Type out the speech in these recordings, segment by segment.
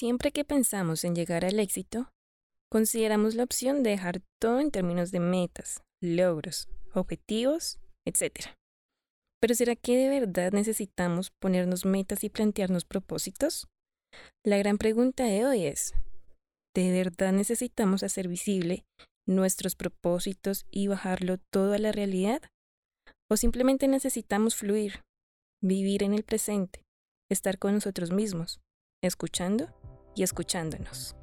Siempre que pensamos en llegar al éxito, consideramos la opción de dejar todo en términos de metas, logros, objetivos, etc. Pero ¿será que de verdad necesitamos ponernos metas y plantearnos propósitos? La gran pregunta de hoy es, ¿de verdad necesitamos hacer visible nuestros propósitos y bajarlo todo a la realidad? ¿O simplemente necesitamos fluir, vivir en el presente, estar con nosotros mismos, escuchando y escuchándonos?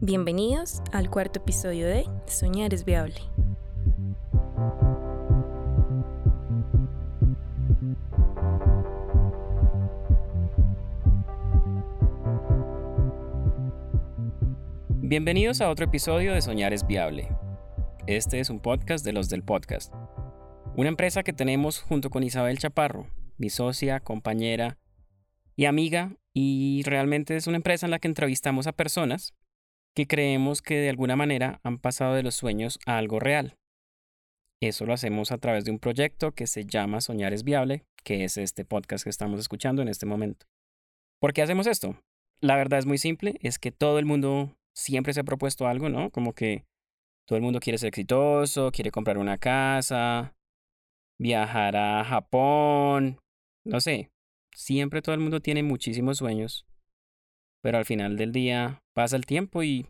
Bienvenidos al cuarto episodio de Soñar es viable. Bienvenidos a otro episodio de Soñar es Viable. Este es un podcast de los del podcast. Una empresa que tenemos junto con Isabel Chaparro, mi socia, compañera y amiga, y realmente es una empresa en la que entrevistamos a personas que creemos que de alguna manera han pasado de los sueños a algo real. Eso lo hacemos a través de un proyecto que se llama Soñar es Viable, que es este podcast que estamos escuchando en este momento. ¿Por qué hacemos esto? La verdad es muy simple, es que todo el mundo siempre se ha propuesto algo, ¿no? Como que todo el mundo quiere ser exitoso, quiere comprar una casa, viajar a Japón, no sé. Siempre todo el mundo tiene muchísimos sueños, pero al final del día pasa el tiempo y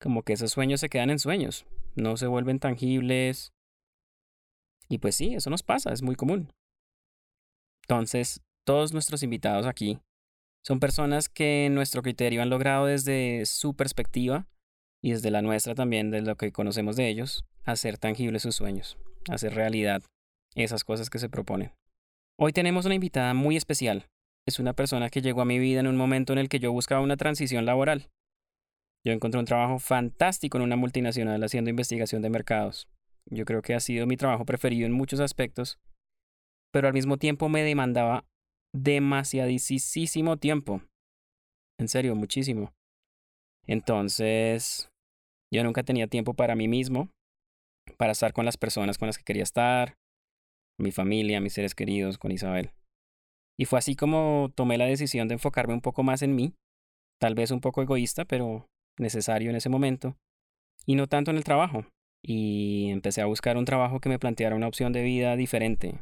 como que esos sueños se quedan en sueños, no se vuelven tangibles. Y pues sí, eso nos pasa, es muy común. Entonces, todos nuestros invitados aquí son personas que en nuestro criterio han logrado desde su perspectiva y desde la nuestra también, de lo que conocemos de ellos, hacer tangibles sus sueños, hacer realidad esas cosas que se proponen. Hoy tenemos una invitada muy especial. Es una persona que llegó a mi vida en un momento en el que yo buscaba una transición laboral. Yo encontré un trabajo fantástico en una multinacional haciendo investigación de mercados. Yo creo que ha sido mi trabajo preferido en muchos aspectos, pero al mismo tiempo me demandaba demasiadísimo tiempo. En serio, muchísimo. Entonces, yo nunca tenía tiempo para mí mismo, para estar con las personas con las que quería estar, mi familia, mis seres queridos, con Isabel. Y fue así como tomé la decisión de enfocarme un poco más en mí, tal vez un poco egoísta, pero necesario en ese momento, y no tanto en el trabajo. Y empecé a buscar un trabajo que me planteara una opción de vida diferente,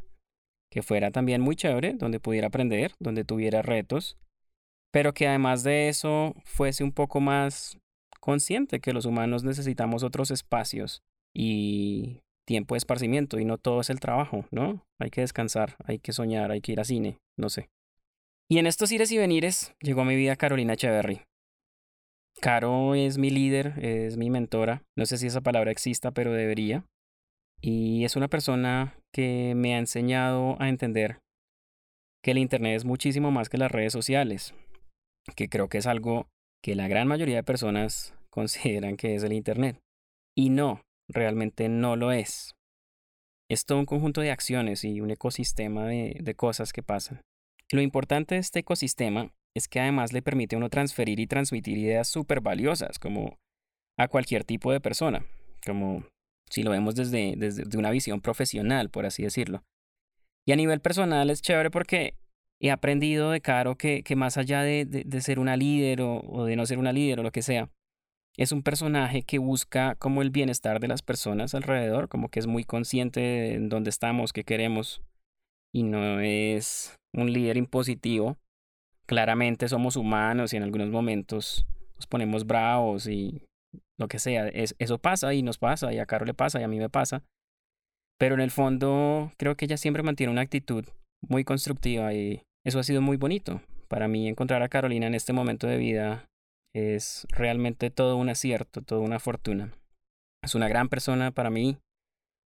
que fuera también muy chévere, donde pudiera aprender, donde tuviera retos, pero que además de eso fuese un poco más consciente que los humanos necesitamos otros espacios y tiempo de esparcimiento y no todo es el trabajo, ¿no? Hay que descansar, hay que soñar, hay que ir a cine, no sé. Y en estos ires y venires llegó a mi vida Carolina Echeverry. Caro es mi líder, es mi mentora. No sé si esa palabra exista, pero debería. Y es una persona que me ha enseñado a entender que el Internet es muchísimo más que las redes sociales, que creo que es algo que la gran mayoría de personas consideran que es el Internet. Y no, realmente no lo es. Es todo un conjunto de acciones y un ecosistema de, de cosas que pasan. Lo importante de este ecosistema es que además le permite a uno transferir y transmitir ideas súper valiosas, como a cualquier tipo de persona, como si lo vemos desde, desde una visión profesional, por así decirlo. Y a nivel personal es chévere porque he aprendido de Caro que, que más allá de, de, ser una líder o, o, de no ser una líder o lo que sea, es un personaje que busca como el bienestar de las personas alrededor, como que es muy consciente de dónde estamos, qué queremos, y no es un líder impositivo. Claramente somos humanos y en algunos momentos nos ponemos bravos y lo que sea. Es, eso pasa y nos pasa, y a Caro le pasa y a mí me pasa. Pero en el fondo creo que ella siempre mantiene una actitud muy constructiva y eso ha sido muy bonito. Para mí encontrar a Carolina en este momento de vida es realmente todo un acierto, toda una fortuna. Es una gran persona para mí,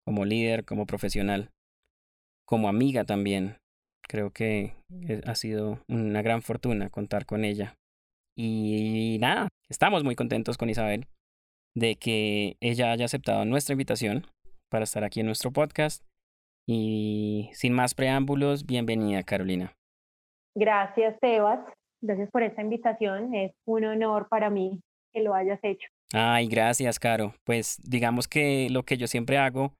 como líder, como profesional, como amiga también. Creo que eh, ha sido una gran fortuna contar con ella. Y nada, estamos muy contentos con Isabel de que ella haya aceptado nuestra invitación para estar aquí en nuestro podcast. Y sin más preámbulos, bienvenida Carolina. Gracias, Sebas. Gracias por esta invitación. Es un honor para mí que lo hayas hecho. Ay, gracias, Caro. Pues digamos que lo que yo siempre hago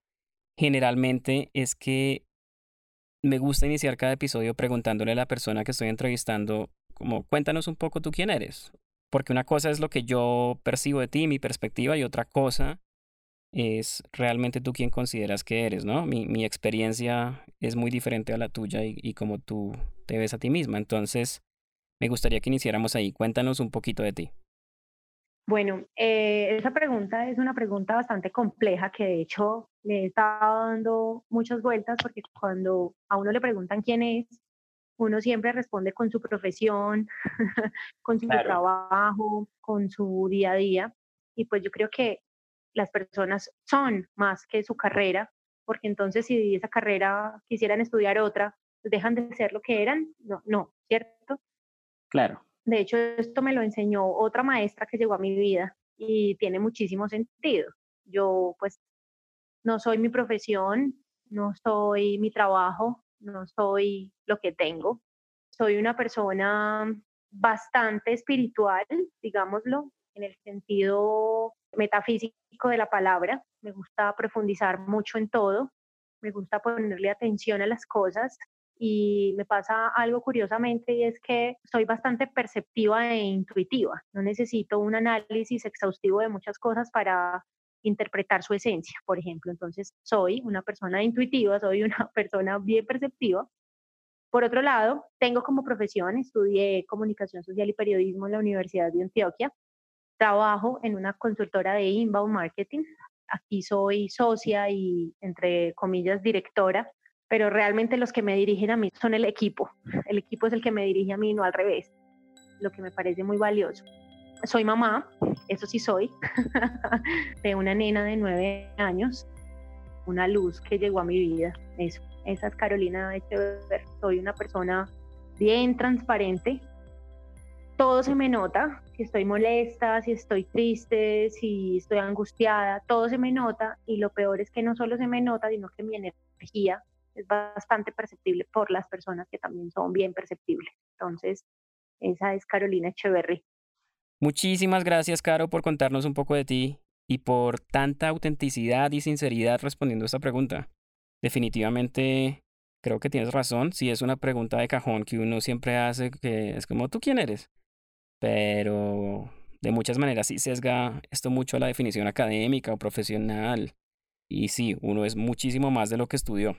generalmente es que me gusta iniciar cada episodio preguntándole a la persona que estoy entrevistando como cuéntanos un poco tú quién eres. Porque una cosa es lo que yo percibo de ti, mi perspectiva, y otra cosa es realmente tú quien consideras que eres, ¿no? Mi, mi experiencia es muy diferente a la tuya y, y como tú te ves a ti misma. Entonces, me gustaría que iniciáramos ahí. Cuéntanos un poquito de ti. Bueno, eh, esa pregunta es una pregunta bastante compleja que de hecho le he estado dando muchas vueltas porque cuando a uno le preguntan quién es, uno siempre responde con su profesión, con su trabajo, con su día a día. Y pues yo creo que las personas son más que su carrera, porque entonces si esa carrera quisieran estudiar otra, pues dejan de ser lo que eran. No, no, ¿cierto? Claro. De hecho, esto me lo enseñó otra maestra que llegó a mi vida y tiene muchísimo sentido. Yo pues no soy mi profesión, no soy mi trabajo, no soy lo que tengo. Soy una persona bastante espiritual, digámoslo, en el sentido metafísico de la palabra. Me gusta profundizar mucho en todo, me gusta ponerle atención a las cosas y me pasa algo curiosamente y es que soy bastante perceptiva e intuitiva. No necesito un análisis exhaustivo de muchas cosas para interpretar su esencia, por ejemplo. Entonces, soy una persona intuitiva, soy una persona bien perceptiva. Por otro lado, tengo como profesión, estudié comunicación social y periodismo en la Universidad de Antioquia. Trabajo en una consultora de inbound marketing. Aquí soy socia y, entre comillas, directora pero realmente los que me dirigen a mí son el equipo. El equipo es el que me dirige a mí, no al revés, lo que me parece muy valioso. Soy mamá, eso sí soy, de una nena de nueve años, una luz que llegó a mi vida. Eso, esa es Carolina Echever. Soy una persona bien transparente. Todo se me nota, si estoy molesta, si estoy triste, si estoy angustiada, todo se me nota y lo peor es que no solo se me nota, sino que mi energía es bastante perceptible por las personas que también son bien perceptibles. Entonces, esa es Carolina Echeverry. Muchísimas gracias, Caro, por contarnos un poco de ti y por tanta autenticidad y sinceridad respondiendo a esta pregunta. Definitivamente creo que tienes razón, si es una pregunta de cajón que uno siempre hace, que es como, ¿tú quién eres? Pero de muchas maneras sí sesga esto mucho a la definición académica o profesional. Y sí, uno es muchísimo más de lo que estudió.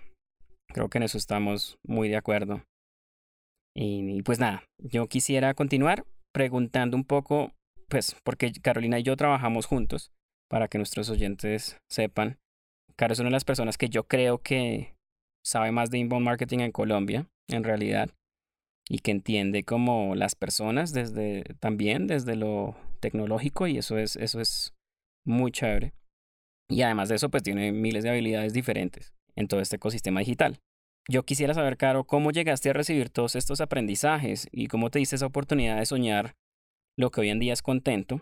Creo que en eso estamos muy de acuerdo. Y, pues nada, yo quisiera continuar preguntando un poco, pues porque Carolina y yo trabajamos juntos, para que nuestros oyentes sepan. Caro es una de las personas que yo creo que sabe más de inbound marketing en Colombia, en realidad, y que entiende como las personas desde también desde lo tecnológico y eso es eso es muy chévere. Y además de eso pues tiene miles de habilidades diferentes en todo este ecosistema digital. Yo quisiera saber, Caro, cómo llegaste a recibir todos estos aprendizajes y cómo te diste esa oportunidad de soñar lo que hoy en día es contento,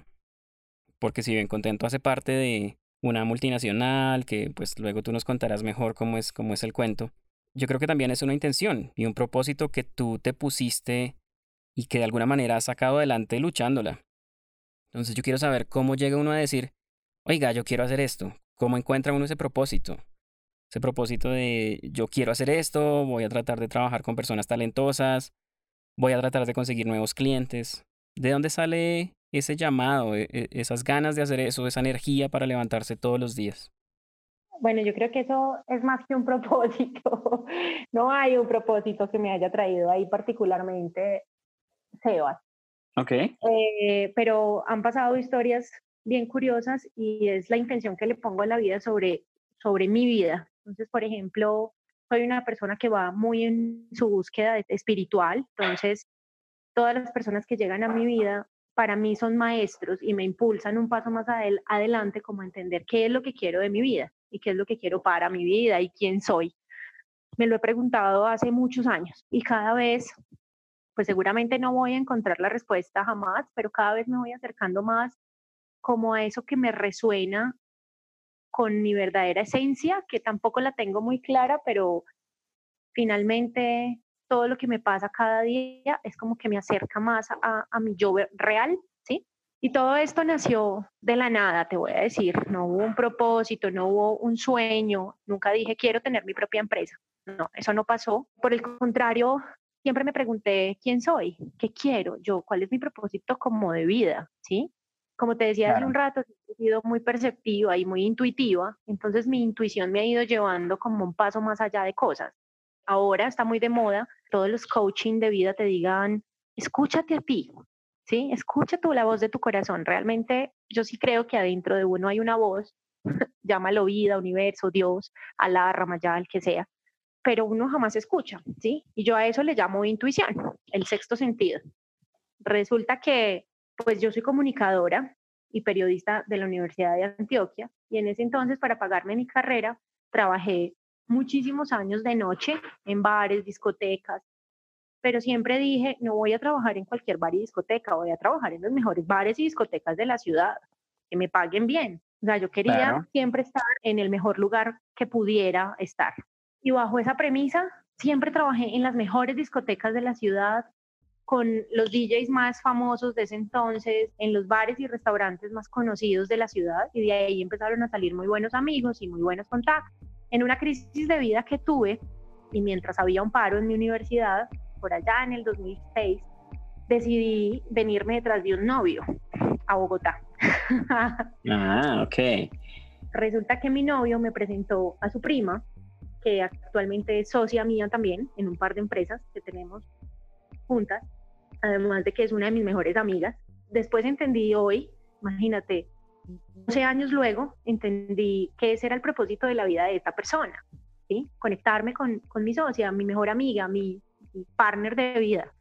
porque si bien contento hace parte de una multinacional, que pues luego tú nos contarás mejor cómo es, cómo es el cuento, yo creo que también es una intención y un propósito que tú te pusiste y que de alguna manera has sacado adelante luchándola. Entonces yo quiero saber cómo llega uno a decir, oiga, yo quiero hacer esto, cómo encuentra uno ese propósito, ese propósito de yo quiero hacer esto, voy a tratar de trabajar con personas talentosas, voy a tratar de conseguir nuevos clientes. ¿De dónde sale ese llamado, e, e, esas ganas de hacer eso, esa energía para levantarse todos los días? Bueno, yo creo que eso es más que un propósito. No hay un propósito que me haya traído ahí particularmente Sebas. Ok. Eh, pero han pasado historias bien curiosas y es la intención que le pongo a la vida sobre, sobre mi vida. Entonces, por ejemplo, soy una persona que va muy en su búsqueda espiritual, entonces todas las personas que llegan a mi vida para mí son maestros y me impulsan un paso más adelante como entender qué es lo que quiero de mi vida y qué es lo que quiero para mi vida y quién soy. Me lo he preguntado hace muchos años y cada vez, pues seguramente no voy a encontrar la respuesta jamás, pero cada vez me voy acercando más como a eso que me resuena con mi verdadera esencia, que tampoco la tengo muy clara, pero finalmente todo lo que me pasa cada día es como que me acerca más a, mi yo real, ¿sí? Y todo esto nació de la nada, te voy a decir. No hubo un propósito, no hubo un sueño, nunca dije quiero tener mi propia empresa. No, eso no pasó. Por el contrario, siempre me pregunté quién soy, qué quiero, yo, cuál es mi propósito como de vida, ¿sí? Como te decía hace un rato, he sido muy perceptiva y muy intuitiva, entonces mi intuición me ha ido llevando como un paso más allá de cosas. Ahora está muy de moda, todos los coaching de vida te digan, escúchate a ti, ¿sí? Escucha tú la voz de tu corazón. Realmente yo sí creo que adentro de uno hay una voz, llámalo vida, universo, Dios, Alá, Ramayá, el que sea, pero uno jamás escucha, ¿sí? Y yo a eso le llamo intuición, el sexto sentido. Resulta que, pues yo soy comunicadora y periodista de la Universidad de Antioquia, y en ese entonces, para pagarme mi carrera, trabajé muchísimos años de noche en bares, discotecas, pero siempre dije, no voy a trabajar en cualquier bar y discoteca, voy a trabajar en los mejores bares y discotecas de la ciudad, que me paguen bien. O sea, yo quería siempre estar en el mejor lugar que pudiera estar. Y bajo esa premisa, siempre trabajé en las mejores discotecas de la ciudad, con los DJs más famosos de ese entonces, en los bares y restaurantes más conocidos de la ciudad, y de ahí empezaron a salir muy buenos amigos y muy buenos contactos. En una crisis de vida que tuve, y mientras había un paro en mi universidad, por allá en el 2006, decidí venirme detrás de un novio a Bogotá. ah, ok. Resulta que mi novio me presentó a su prima, que actualmente es socia mía también en un par de empresas que tenemos juntas, además de que es una de mis mejores amigas. Después entendí hoy, imagínate, 12 años luego, entendí que ese era el propósito de la vida de esta persona, ¿sí? Conectarme con, con mi socia, mi mejor amiga, mi, partner de vida.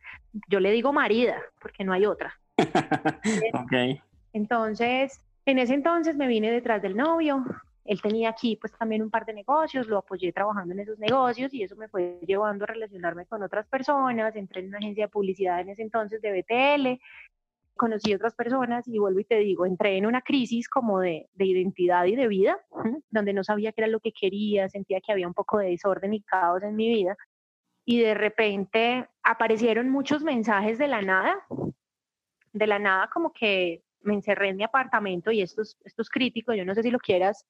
Yo le digo marida, porque no hay otra. ok. Entonces, en ese entonces me vine detrás del novio, él tenía aquí pues también un par de negocios, lo apoyé trabajando en esos negocios y eso me fue llevando a relacionarme con otras personas, entré en una agencia de publicidad en ese entonces de BTL, conocí otras personas y vuelvo y te digo, entré en una crisis como de, de identidad y de vida, donde no sabía qué era lo que quería, sentía que había un poco de desorden y caos en mi vida y de repente aparecieron muchos mensajes de la nada, de la nada como que me encerré en mi apartamento y esto es, esto yo no sé si lo quieras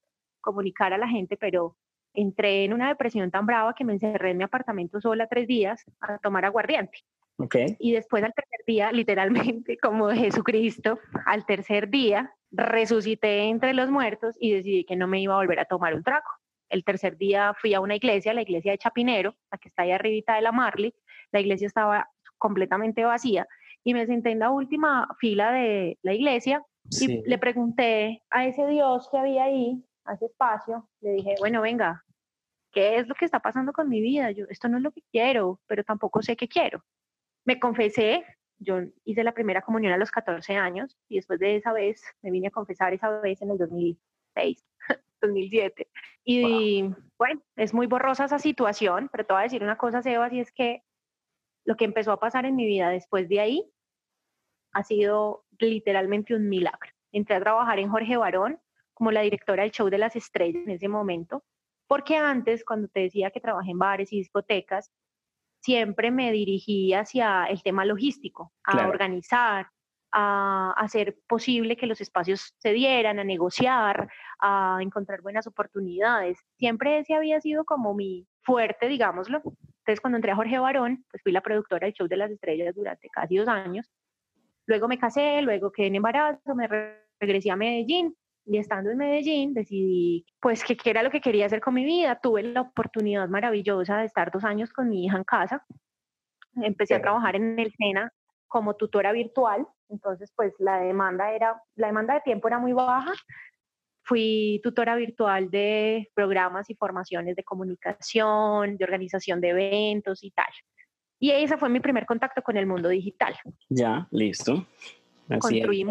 comunicar a la gente, pero entré en una depresión tan brava que me encerré en mi apartamento sola tres días a tomar aguardiente. Okay. Y después al tercer día, literalmente como Jesucristo, al tercer día resucité entre los muertos y decidí que no me iba a volver a tomar un trago. El tercer día fui a una iglesia, la iglesia de Chapinero, la que está ahí arribita de la Marley. La iglesia estaba completamente vacía y me senté en la última fila de la iglesia y le pregunté a ese Dios que había ahí hace espacio, le dije, bueno, venga, ¿qué es lo que está pasando con mi vida? Yo, esto no es lo que quiero, pero tampoco sé qué quiero. Me confesé, yo hice la primera comunión a los 14 años y después de esa vez me vine a confesar esa vez en el 2006, 2007. Y bueno, es muy borrosa esa situación, pero te voy a decir una cosa, Sebas, y es que lo que empezó a pasar en mi vida después de ahí ha sido literalmente un milagro. Entré a trabajar en Jorge Barón, como la directora del show de las estrellas en ese momento, porque antes, cuando te decía que trabajé en bares y discotecas, siempre me dirigí hacia el tema logístico, a organizar, a hacer posible que los espacios se dieran, a negociar, a encontrar buenas oportunidades. Siempre ese había sido como mi fuerte, digámoslo. Entonces, cuando entré a Jorge Barón, pues fui la productora del show de las estrellas durante casi dos años. Luego me casé, luego quedé en embarazo, me regresé a Medellín y estando en Medellín decidí pues que qué era lo que quería hacer con mi vida. Tuve la oportunidad maravillosa de estar dos años con mi hija en casa. Empecé a trabajar en el SENA como tutora virtual, entonces pues la demanda era, la demanda de tiempo era muy baja. Fui tutora virtual de programas y formaciones de comunicación, de organización de eventos y tal. Y ese fue mi primer contacto con el mundo digital. Ya, listo. Así Construí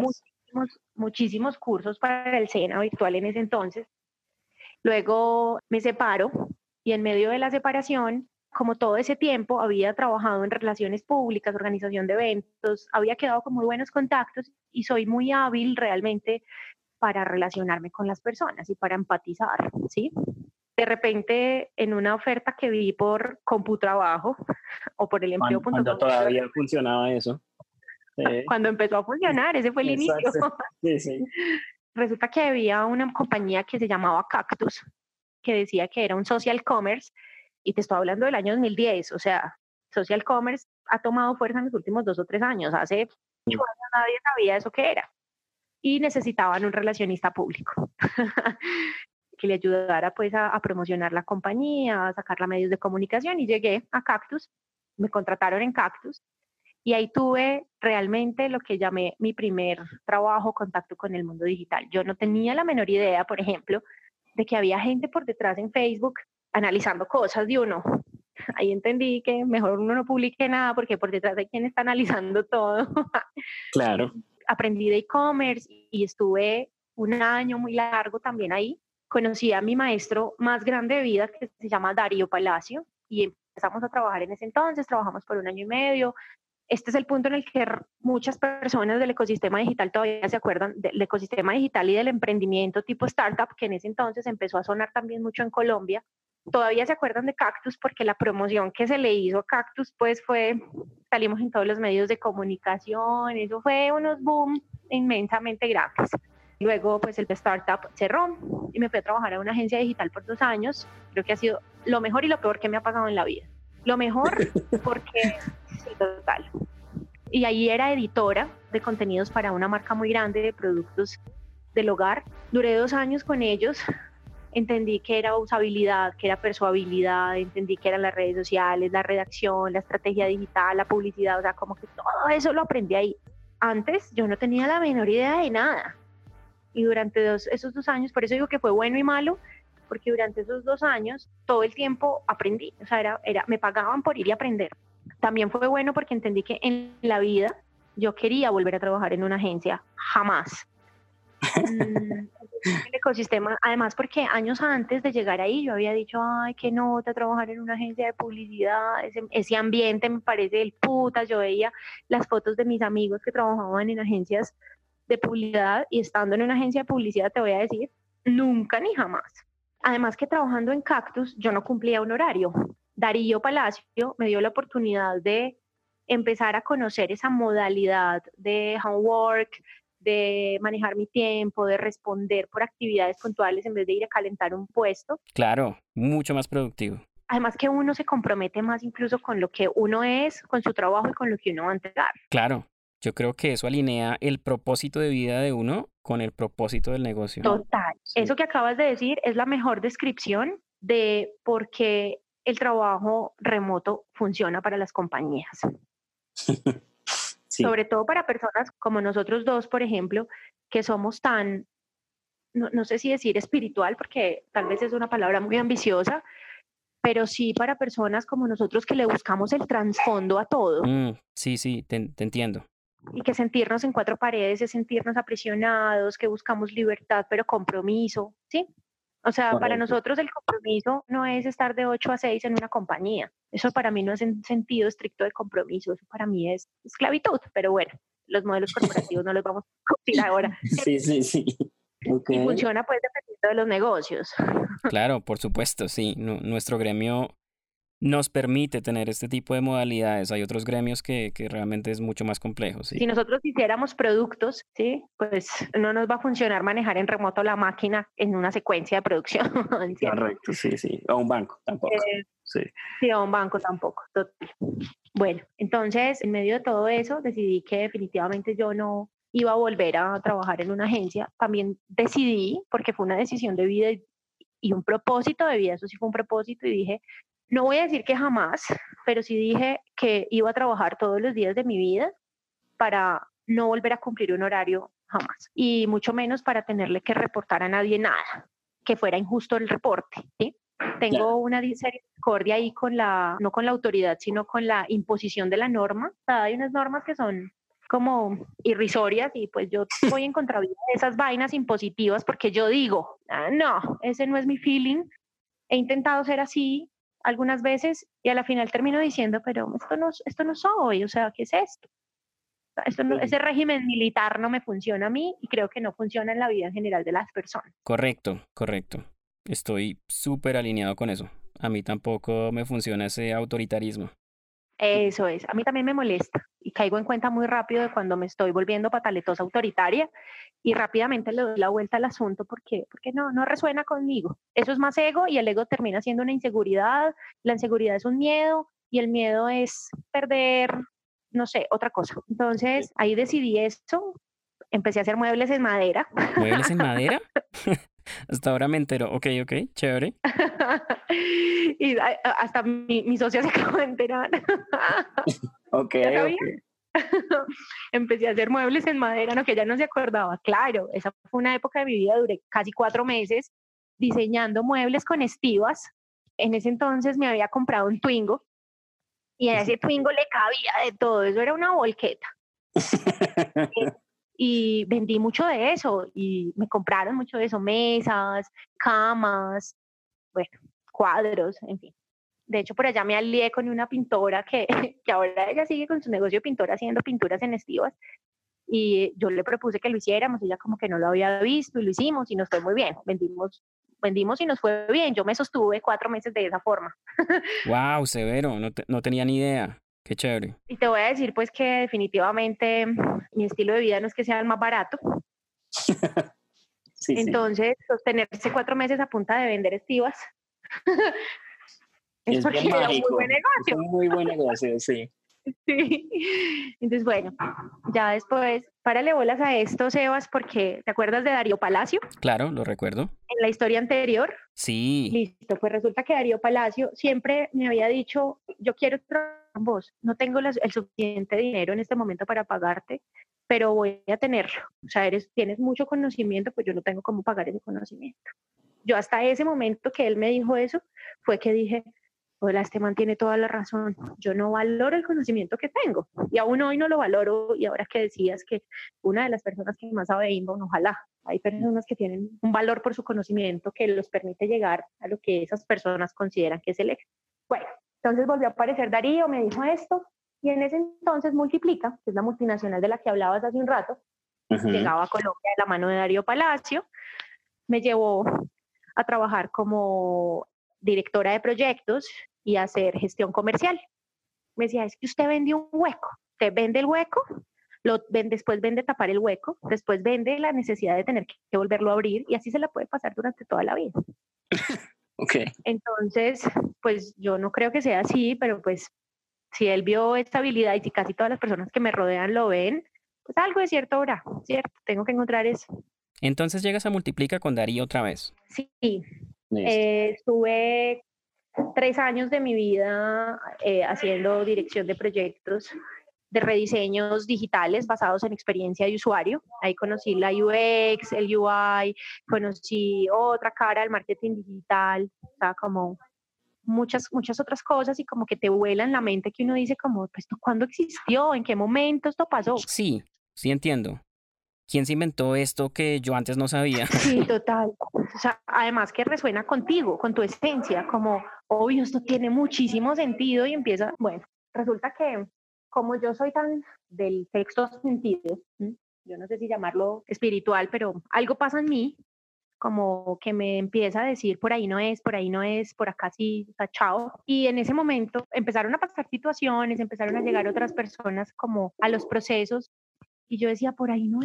muchísimos, cursos para el SENA virtual en ese entonces. Luego me separo y en medio de la separación, como todo ese tiempo había trabajado en relaciones públicas, organización de eventos, había quedado con muy buenos contactos y soy muy hábil realmente para relacionarme con las personas y para empatizar, ¿sí? De repente, en una oferta que vi por CompuTrabajo o por el empleo.com. Cuando todavía funcionaba eso. Cuando empezó a funcionar, ese fue el inicio. Sí, sí. Resulta que había una compañía que se llamaba Cactus, que decía que era un social commerce, y te estoy hablando del año 2010, o sea, social commerce ha tomado fuerza en los últimos dos o tres años. Hace ocho años nadie sabía eso que era. Y necesitaban un relacionista público que le ayudara pues a, a, promocionar la compañía, a sacar a medios de comunicación y llegué a Cactus, me contrataron en Cactus y ahí tuve realmente lo que llamé mi primer trabajo, contacto con el mundo digital. Yo no tenía la menor idea, por ejemplo, de que había gente por detrás en Facebook analizando cosas de uno. Ahí entendí que mejor uno no publique nada porque por detrás hay quien está analizando todo. Claro. Aprendí de e-commerce y estuve un año muy largo también ahí. Conocí a mi maestro más grande de vida que se llama Darío Palacio y empezamos a trabajar en ese entonces, trabajamos por un año y medio. Este es el punto en el que muchas personas del ecosistema digital todavía se acuerdan del ecosistema digital y del emprendimiento tipo startup, que en ese entonces empezó a sonar también mucho en Colombia, todavía se acuerdan de Cactus porque la promoción que se le hizo a Cactus pues fue, salimos en todos los medios de comunicación, eso fue unos boom inmensamente grandes. Luego pues el startup cerró y me fui a trabajar a una agencia digital por dos años. Creo que ha sido lo mejor y lo peor que me ha pasado en la vida. Lo mejor porque, total. Y ahí era editora de contenidos para una marca muy grande de productos del hogar. Duré dos años con ellos, entendí que era usabilidad, que era persuabilidad, entendí que eran las redes sociales, la redacción, la estrategia digital, la publicidad, o sea, como que todo eso lo aprendí ahí. Antes yo no tenía la menor idea de nada. Y durante esos dos años, por eso digo que fue bueno y malo, porque durante esos dos años todo el tiempo aprendí, o sea, era, era, me pagaban por ir y aprender. También fue bueno porque entendí que en la vida yo quería volver a trabajar en una agencia, jamás. Mm, el ecosistema, además porque años antes de llegar ahí yo había dicho, ay, qué nota trabajar en una agencia de publicidad, ese, ese ambiente me parece el puta, yo veía las fotos de mis amigos que trabajaban en agencias de publicidad y estando en una agencia de publicidad te voy a decir, nunca ni jamás. Además que trabajando en Cactus yo no cumplía un horario. Darío Palacio me dio la oportunidad de empezar a conocer esa modalidad de homework, de manejar mi tiempo, de responder por actividades puntuales en vez de ir a calentar un puesto. Claro, mucho más productivo. Además que uno se compromete más incluso con lo que uno es, con su trabajo y con lo que uno va a entregar. Claro, yo creo que eso alinea el propósito de vida de uno con el propósito del negocio. Total. Sí. Eso que acabas de decir es la mejor descripción de por qué el trabajo remoto funciona para las compañías. Sí. Sobre todo para personas como nosotros dos, por ejemplo, que somos tan, no, no, sé si decir espiritual, porque tal vez es una palabra muy ambiciosa, pero sí para personas como nosotros que le buscamos el trasfondo a todo. Mm, sí, sí, te, te entiendo. Y que sentirnos en cuatro paredes es sentirnos aprisionados, que buscamos libertad, pero compromiso, ¿sí? O sea, Correcto. para nosotros el compromiso no es estar de 8 a 6 en una compañía. Eso para mí no es en sentido estricto de compromiso, eso para mí es esclavitud, pero bueno, los modelos corporativos no los vamos a discutir ahora. Sí, sí, sí. Okay. Y funciona pues dependiendo de los negocios. Claro, por supuesto, sí. Nuestro gremio nos permite tener este tipo de modalidades. Hay otros gremios que, que realmente es mucho más complejo. ¿sí? Si nosotros hiciéramos productos, ¿sí? pues no nos va a funcionar manejar en remoto la máquina en una secuencia de producción. Correcto, sí, sí. O un banco tampoco. Eh, sí. sí, a un banco tampoco. Bueno, entonces, en medio de todo eso, decidí que definitivamente yo no iba a volver a trabajar en una agencia. También decidí, porque fue una decisión de vida y un propósito de vida, eso sí fue un propósito, y dije, no voy a decir que jamás, pero sí dije que iba a trabajar todos los días de mi vida para no volver a cumplir un horario jamás. Y mucho menos para tenerle que reportar a nadie nada, que fuera injusto el reporte. ¿sí? Tengo una discordia ahí con la, no con la autoridad, sino con la imposición de la norma. O sea, hay unas normas que son como irrisorias y pues yo voy en contra de esas vainas impositivas porque yo digo, ah, no, ese no es mi feeling. He intentado ser así, algunas veces y a la final termino diciendo, pero esto no, esto no soy, o sea, ¿qué es esto? esto no, ese régimen militar no me funciona a mí y creo que no funciona en la vida en general de las personas. Correcto, correcto. Estoy súper alineado con eso. A mí tampoco me funciona ese autoritarismo. Eso es, a mí también me molesta y caigo en cuenta muy rápido de cuando me estoy volviendo pataletosa autoritaria y rápidamente le doy la vuelta al asunto porque, porque no, no resuena conmigo. Eso es más ego y el ego termina siendo una inseguridad, la inseguridad es un miedo y el miedo es perder, no sé, otra cosa. Entonces ahí decidí esto, empecé a hacer muebles en madera. ¿Muebles en madera? Hasta ahora me entero. Ok, ok, chévere. y hasta mi, mi socia se acabó de enterar. Ok, ok. empecé a hacer muebles en madera, no que ella no se acordaba. Claro, esa fue una época de mi vida, duré casi cuatro meses diseñando muebles con estivas. En ese entonces me había comprado un Twingo y a ese Twingo le cabía de todo, eso era una volqueta. y vendí mucho de eso y me compraron mucho de eso, mesas, camas, bueno, cuadros, en fin. De hecho, por allá me alié con una pintora que, que ahora ella sigue con su negocio de pintora haciendo pinturas en estivas y yo le propuse que lo hiciéramos, ella como que no lo había visto y lo hicimos y nos fue muy bien. Vendimos vendimos y nos fue bien. Yo me sostuve cuatro meses de esa forma. wow, severo, no, no tenía ni idea. Qué chévere. Y te voy a decir pues que definitivamente mi estilo de vida no es que sea el más barato. Entonces, sostenerse cuatro meses a punta de vender estivas es, porque era un muy buen negocio. Es un muy buen negocio, sí. Sí. Entonces, bueno, ya después, párale bolas a esto, Sebas, porque ¿te acuerdas de Darío Palacio? Claro, lo recuerdo. En la historia anterior. Sí. Listo, pues resulta que Darío Palacio siempre me había dicho, yo quiero vos, no tengo el suficiente dinero en este momento para pagarte, pero voy a tenerlo. O sea, eres, tienes mucho conocimiento, pues yo no tengo cómo pagar ese conocimiento. Yo hasta ese momento que él me dijo eso, fue que dije, hola, este man tiene toda la razón, yo no valoro el conocimiento que tengo y aún hoy no lo valoro. Y ahora que decías que una de las personas que más sabe inbound, ojalá, hay personas que tienen un valor por su conocimiento que los permite llegar a lo que esas personas consideran que es el éxito. Bueno, entonces volvió a aparecer Darío, me dijo esto y en ese entonces Multiplica, que es la multinacional de la que hablabas hace un rato, llegaba a Colombia de la mano de Darío Palacio, me llevó a trabajar como directora de proyectos y hacer gestión comercial. Me decía, es que usted vende un hueco, usted vende el hueco, lo después vende tapar el hueco, después vende la necesidad de tener que volverlo a abrir y así se la puede pasar durante toda la vida. ok. Entonces, pues yo no creo que sea así, pero pues si él vio esta habilidad y si casi todas las personas que me rodean lo ven, pues algo de cierto habrá, ¿cierto? Tengo que encontrar eso. Entonces llegas a Multiplica con Darío otra vez. Sí, eh, estuve tres años de mi vida eh, haciendo dirección de proyectos de rediseños digitales basados en experiencia de usuario. Ahí conocí la UX, el UI, conocí otra cara del marketing digital, o como muchas, muchas otras cosas y como que te vuela en la mente que uno dice como, pues, ¿cuándo existió? ¿En qué momento esto pasó? Sí, sí entiendo. ¿Quién se inventó esto que yo antes no sabía? Sí, total. O sea, además que resuena contigo, con tu esencia, como, obvio, esto tiene muchísimo sentido y empieza, bueno, resulta que como yo soy tan del texto sentido, yo no sé si llamarlo espiritual, pero algo pasa en mí, como que me empieza a decir por ahí no es, por ahí no es, por acá sí, está chao. Y en ese momento empezaron a pasar situaciones, empezaron a llegar otras personas como a los procesos y yo decía, por ahí no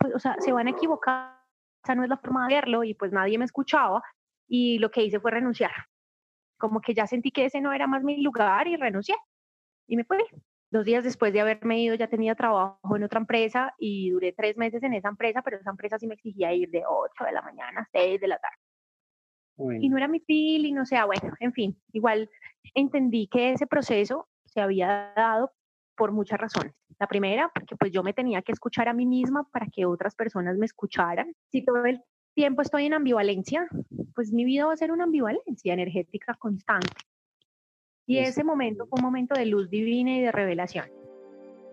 pues, o sea, se van a equivocar, esa no es la forma de verlo y pues nadie me escuchaba y lo que hice fue renunciar. Como que ya sentí que ese no era más mi lugar y renuncié y me fui. Dos días después de haberme ido ya tenía trabajo en otra empresa y duré tres meses en esa empresa, pero esa empresa sí me exigía ir de 8 de la mañana a 6 de la tarde. Y no era mi feeling, o sea, bueno, en fin, igual entendí que ese proceso se había dado por muchas razones. La primera, porque pues yo me tenía que escuchar a mí misma para que otras personas me escucharan. Si todo el tiempo estoy en ambivalencia, pues mi vida va a ser una ambivalencia energética constante. Y ese momento fue un momento de luz divina y de revelación.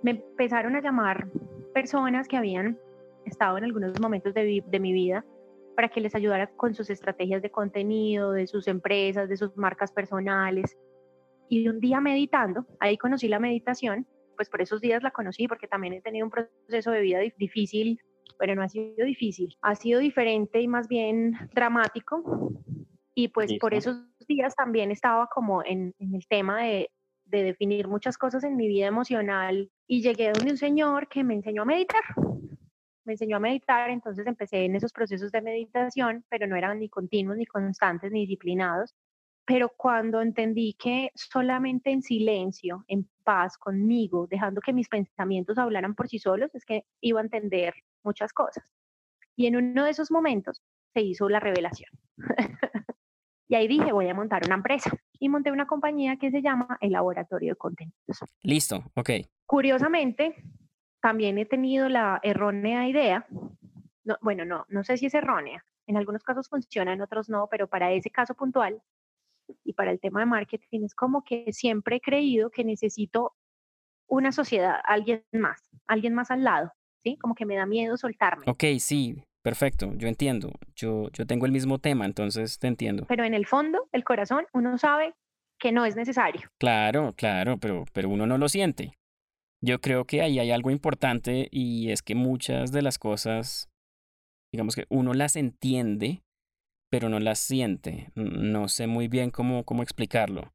Me empezaron a llamar personas que habían estado en algunos momentos de, de mi vida para que les ayudara con sus estrategias de contenido, de sus empresas, de sus marcas personales. Y un día meditando, ahí conocí la meditación, pues por esos días la conocí porque también he tenido un proceso de vida difícil, pero no ha sido difícil, ha sido diferente y más bien dramático. Y pues por esos días también estaba como en, el tema de, de definir muchas cosas en mi vida emocional y llegué donde un señor que me enseñó a meditar. Me enseñó a meditar, entonces empecé en esos procesos de meditación, pero no eran ni continuos, ni constantes, ni disciplinados. Pero cuando entendí que solamente en silencio, en paz conmigo, dejando que mis pensamientos hablaran por sí solos, es que iba a entender muchas cosas. Y en uno de esos momentos se hizo la revelación. y ahí dije, voy a montar una empresa. Y monté una compañía que se llama el Laboratorio de Contenidos. Listo, ok. Curiosamente, también he tenido la errónea idea, bueno, no, no sé si es errónea, en algunos casos funciona, en otros no, pero para ese caso puntual y para el tema de marketing es como que siempre he creído que necesito una sociedad, alguien más, alguien más al lado, ¿sí? Como que me da miedo soltarme. Ok, sí, perfecto, yo entiendo. Yo, yo tengo el mismo tema, entonces te entiendo. Pero en el fondo, el corazón, uno sabe que no es necesario. Claro, claro, pero, pero uno no lo siente. Yo creo que ahí hay algo importante y es que muchas de las cosas, digamos que uno las entiende, pero no las siente. No sé muy bien cómo, cómo explicarlo.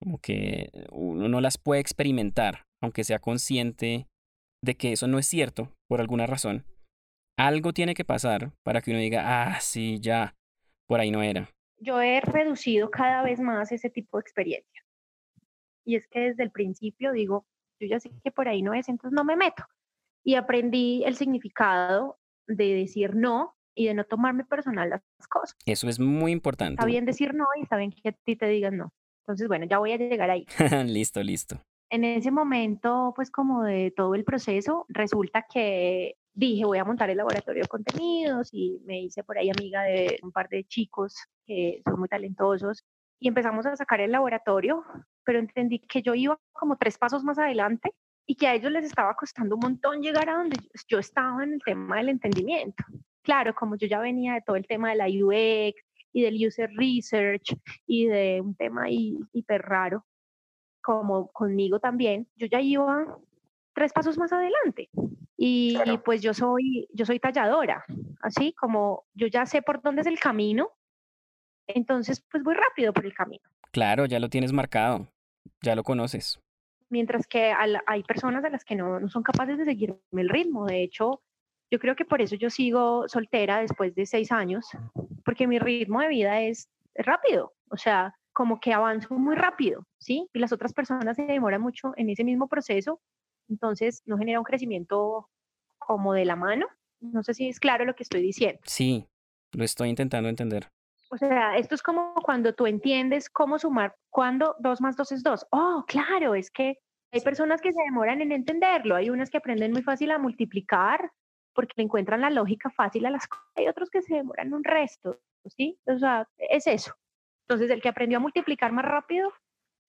Como que uno no las puede experimentar, aunque sea consciente de que eso no es cierto por alguna razón. Algo tiene que pasar para que uno diga, ah, sí, ya, por ahí no era. Yo he reducido cada vez más ese tipo de experiencia. Y es que desde el principio digo, yo ya sé que por ahí no es, entonces no me meto. Y aprendí el significado de decir no y de no tomarme personal las cosas. Eso es muy importante. Está bien decir no y está bien que a ti te digan no. Entonces, bueno, ya voy a llegar ahí. listo, listo. En ese momento, pues como de todo el proceso, resulta que dije, voy a montar el laboratorio de contenidos y me hice por ahí amiga de un par de chicos que son muy talentosos y empezamos a sacar el laboratorio, pero entendí que yo iba como tres pasos más adelante y que a ellos les estaba costando un montón llegar a donde yo estaba en el tema del entendimiento claro, como yo ya venía de todo el tema de la UX y del user research y de un tema hiper raro, como conmigo también, yo ya iba tres pasos más adelante. Y, pues yo soy, yo soy talladora, así como yo ya sé por dónde es el camino, entonces pues voy rápido por el camino. Claro, ya lo tienes marcado, ya lo conoces. Mientras que hay personas a las que no, no son capaces de seguirme el ritmo. De hecho, yo creo que por eso yo sigo soltera después de seis años, porque mi ritmo de vida es rápido, o sea, como que avanzo muy rápido, ¿sí? Y las otras personas se demoran mucho en ese mismo proceso, entonces no genera un crecimiento como de la mano. No sé si es claro lo que estoy diciendo. Sí, lo estoy intentando entender. O sea, esto es como cuando tú entiendes cómo sumar, cuando dos más dos es dos. Oh, claro, es que hay personas que se demoran en entenderlo, hay unas que aprenden muy fácil a multiplicar, porque le encuentran la lógica fácil a las cosas. Hay otros que se demoran un resto, ¿sí? O sea, es eso. Entonces, el que aprendió a multiplicar más rápido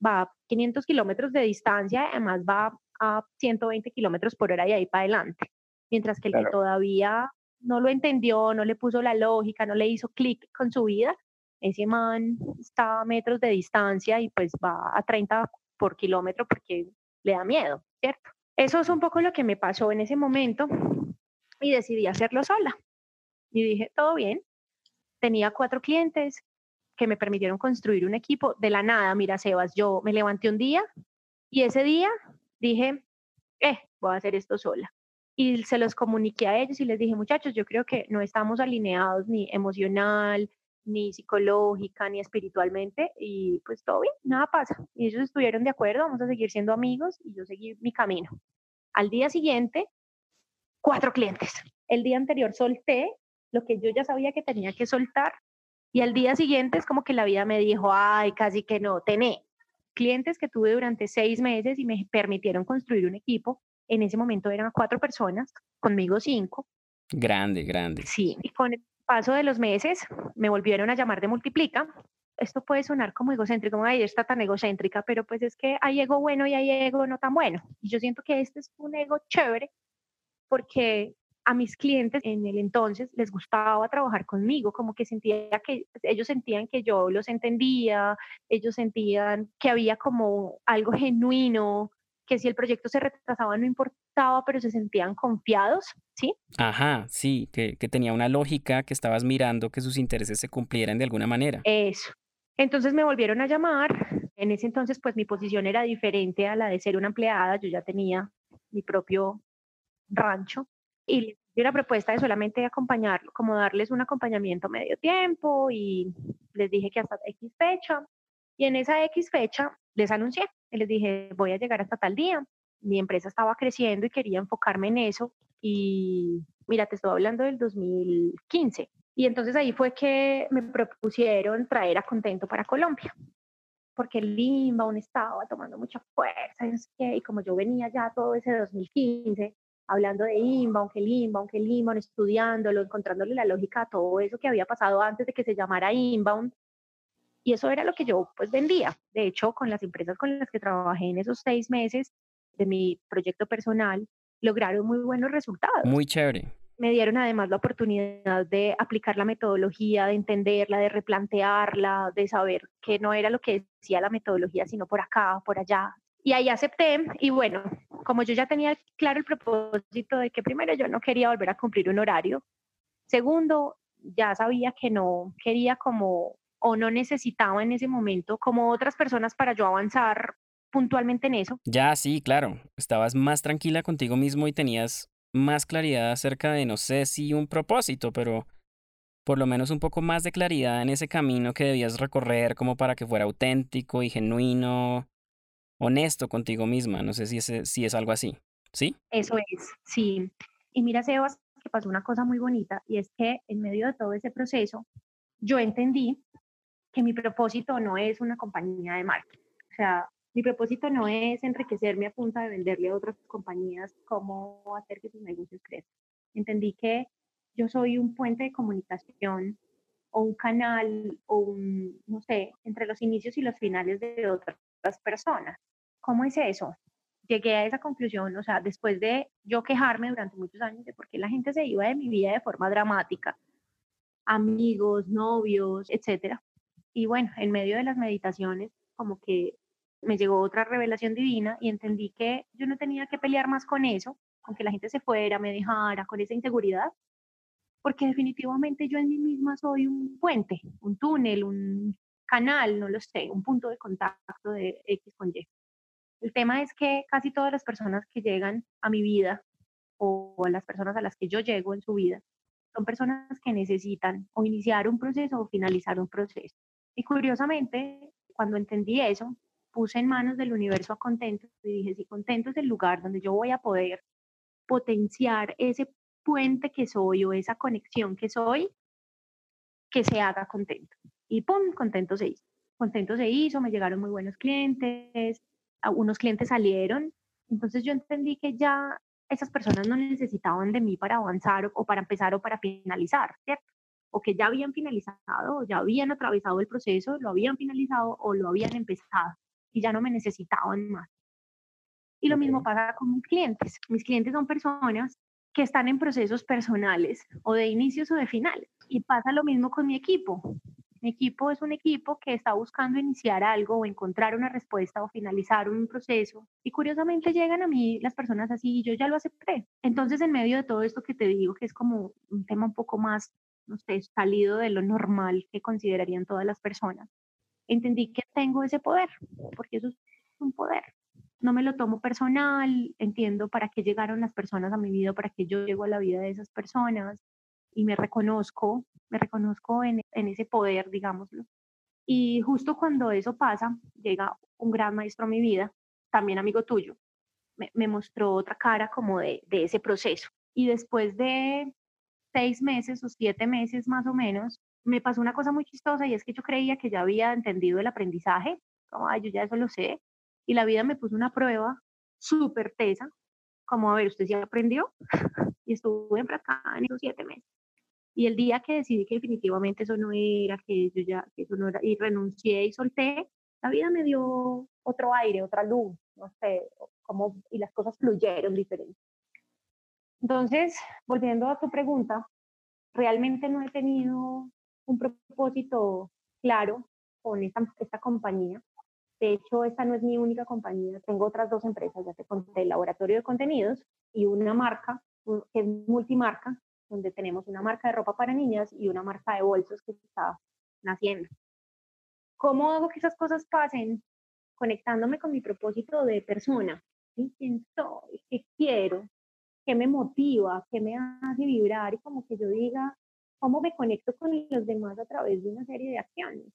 va a 500 kilómetros de distancia, además va a 120 kilómetros por hora y ahí para adelante. Mientras que el que todavía no lo entendió, no le puso la lógica, no le hizo clic con su vida, ese man está a metros de distancia y pues va a 30 por kilómetro porque le da miedo, ¿cierto? Eso es un poco lo que me pasó en ese momento y decidí hacerlo sola. Y dije, todo bien. Tenía cuatro clientes que me permitieron construir un equipo de la nada. Mira, Sebas, yo me levanté un día y ese día dije, eh, voy a hacer esto sola. Y se los comuniqué a ellos y les dije, muchachos, yo creo que no estamos alineados ni emocional, ni psicológica, ni espiritualmente, y pues todo bien, nada pasa. Y ellos estuvieron de acuerdo, vamos a seguir siendo amigos, y yo seguí mi camino. Al día siguiente cuatro clientes. El día anterior solté lo que yo ya sabía que tenía que soltar y al día siguiente es como que la vida me dijo, ay, casi que no, tené. Clientes que tuve durante seis meses y me permitieron construir un equipo. En ese momento eran cuatro personas, conmigo cinco. Grande, grande. Sí, y con el paso de los meses me volvieron a llamar de Multiplica. Esto puede sonar como egocéntrico, como, ay, está tan egocéntrica, pero pues es que hay ego bueno y hay ego no tan bueno. Y yo siento que este es un ego chévere porque a mis clientes en el entonces les gustaba trabajar conmigo, como que sentía que ellos sentían que yo los entendía, ellos sentían que había como algo genuino, que si el proyecto se retrasaba no importaba, pero se sentían confiados, ¿sí? Ajá, sí, que, que tenía una lógica, que estabas mirando que sus intereses se cumplieran de alguna manera. Eso. Entonces me volvieron a llamar. En ese entonces, pues mi posición era diferente a la de ser una empleada. Yo ya tenía mi propio rancho y la propuesta de solamente acompañarlo, como darles un acompañamiento medio tiempo y les dije que hasta X fecha Y en esa X fecha les anuncié, y les dije, voy a llegar hasta tal día. Mi empresa estaba creciendo y quería enfocarme en eso. Y mira, te estoy hablando del 2015. Y entonces ahí fue que me propusieron traer a Contento para Colombia, porque el inbound estaba tomando mucha fuerza y, como yo venía ya todo ese 2015 hablando de inbound, que el inbound, que el inbound, estudiándolo, encontrándole la lógica a todo eso que había pasado antes de que se llamara inbound. Y eso era lo que yo pues vendía. De hecho, con las empresas con las que trabajé en esos seis meses de mi proyecto personal, lograron muy buenos resultados. Muy chévere me dieron además la oportunidad de aplicar la metodología, de entenderla, de replantearla, de saber que no era lo que decía la metodología, sino por acá, por allá. Y ahí acepté y bueno, como yo ya tenía claro el propósito de que primero yo no quería volver a cumplir un horario, segundo, ya sabía que no quería como o no necesitaba en ese momento como otras personas para yo avanzar puntualmente en eso. Ya, sí, claro. Estabas más tranquila contigo mismo y tenías más claridad acerca de, no sé si un propósito, pero por lo menos un poco más de claridad en ese camino que debías recorrer como para que fuera auténtico y genuino, honesto contigo misma. No sé si es, si es algo así, ¿sí? Eso es, sí. Y mira, Sebas, que pasó una cosa muy bonita y es que en medio de todo ese proceso, yo entendí que mi propósito no es una compañía de marketing. O sea, mi propósito no es enriquecerme a punta de venderle a otras compañías cómo hacer que sus negocios crezcan. Entendí que yo soy un puente de comunicación o un canal o un, no sé, entre los inicios y los finales de otras personas. ¿Cómo es eso? Llegué a esa conclusión, o sea, después de yo quejarme durante muchos años de por qué la gente se iba de mi vida de forma dramática, amigos, novios, etcétera. Y bueno, en medio de las meditaciones, como que me llegó otra revelación divina y entendí que yo no tenía que pelear más con eso, con que la gente se fuera, me dejara, con esa inseguridad, porque definitivamente yo en mí misma soy un puente, un túnel, un canal, no lo sé, un punto de contacto de X con Y. El tema es que casi todas las personas que llegan a mi vida o a las personas a las que yo llego en su vida son personas que necesitan o iniciar un proceso o finalizar un proceso. Y curiosamente, cuando entendí eso, puse en manos del universo a contento y dije, si contento es el lugar donde yo voy a poder potenciar ese puente que soy o esa conexión que soy, que se haga contento. Y pum, contento se hizo. Contento se hizo, me llegaron muy buenos clientes, algunos clientes salieron. Entonces yo entendí que ya esas personas no necesitaban de mí para avanzar o, para empezar o para finalizar, ¿cierto? O que ya habían finalizado, o ya habían atravesado el proceso, lo habían finalizado o lo habían empezado y ya no me necesitaban más. Y lo mismo pasa con mis clientes. Mis clientes son personas que están en procesos personales o de inicios o de finales. Y pasa lo mismo con mi equipo. Mi equipo es un equipo que está buscando iniciar algo o encontrar una respuesta o finalizar un proceso. Y curiosamente llegan a mí las personas así y yo ya lo acepté. Entonces, en medio de todo esto que te digo, que es como un tema un poco más, no sé, salido de lo normal que considerarían todas las personas, entendí que tengo ese poder, porque eso es un poder. No me lo tomo personal, entiendo para qué llegaron las personas a mi vida, para qué yo llego a la vida de esas personas y me reconozco, me reconozco en, ese poder, digámoslo. Y justo cuando eso pasa, llega un gran maestro a mi vida, también amigo tuyo, me, mostró otra cara como de, de ese proceso. Y después de seis meses o siete meses más o menos, me pasó una cosa muy chistosa y es que yo creía que ya había entendido el aprendizaje, como, ay, yo ya eso lo sé, y la vida me puso una prueba súper tesa, como, a ver, usted ya aprendió, y estuve en en siete meses. Y el día que decidí que definitivamente eso no era, que yo ya, que eso no era, y renuncié y solté, la vida me dio otro aire, otra luz, no sé, como, y las cosas fluyeron diferente. Entonces, volviendo a tu pregunta, realmente no he tenido un propósito claro con esta, esta compañía. De hecho, esta no es mi única compañía, tengo otras dos empresas, ya te conté, el laboratorio de contenidos y una marca que es multimarca, donde tenemos una marca de ropa para niñas y una marca de bolsos que está naciendo. ¿Cómo hago que esas cosas pasen? Conectándome con mi propósito de persona. ¿Quién soy? ¿Qué quiero? ¿Qué me motiva? ¿Qué me hace vibrar? Y como que yo diga, cómo me conecto con los demás a través de una serie de acciones.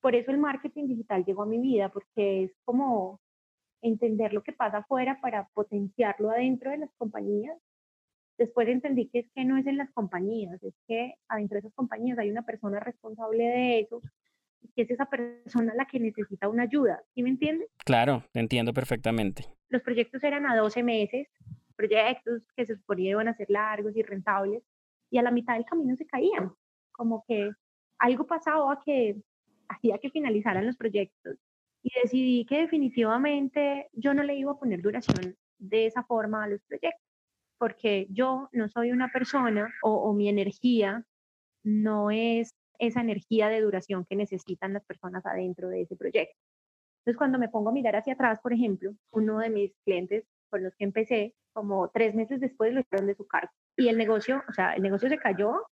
por eso el marketing digital llegó a mi vida, porque es como entender lo que pasa afuera para potenciarlo adentro de las compañías. Después entendí que es que no es en las compañías, es que adentro de esas compañías hay una persona responsable de eso, y que es esa persona la que necesita una ayuda. ¿Sí me entiendes? Claro, te entiendo perfectamente. Los proyectos eran a 12 meses, proyectos que se suponía iban a ser largos y rentables, y a la mitad del camino se caían. Como que algo pasaba que hacía que finalizaran los proyectos y decidí que definitivamente yo no le iba a poner duración de esa forma a los proyectos, porque yo no soy una persona o, mi energía no es esa energía de duración que necesitan las personas adentro de ese proyecto. Entonces, cuando me pongo a mirar hacia atrás, por ejemplo, uno de mis clientes con los que empecé, como tres meses después lo hicieron de su cargo. Y el negocio, o sea, el negocio se cayó,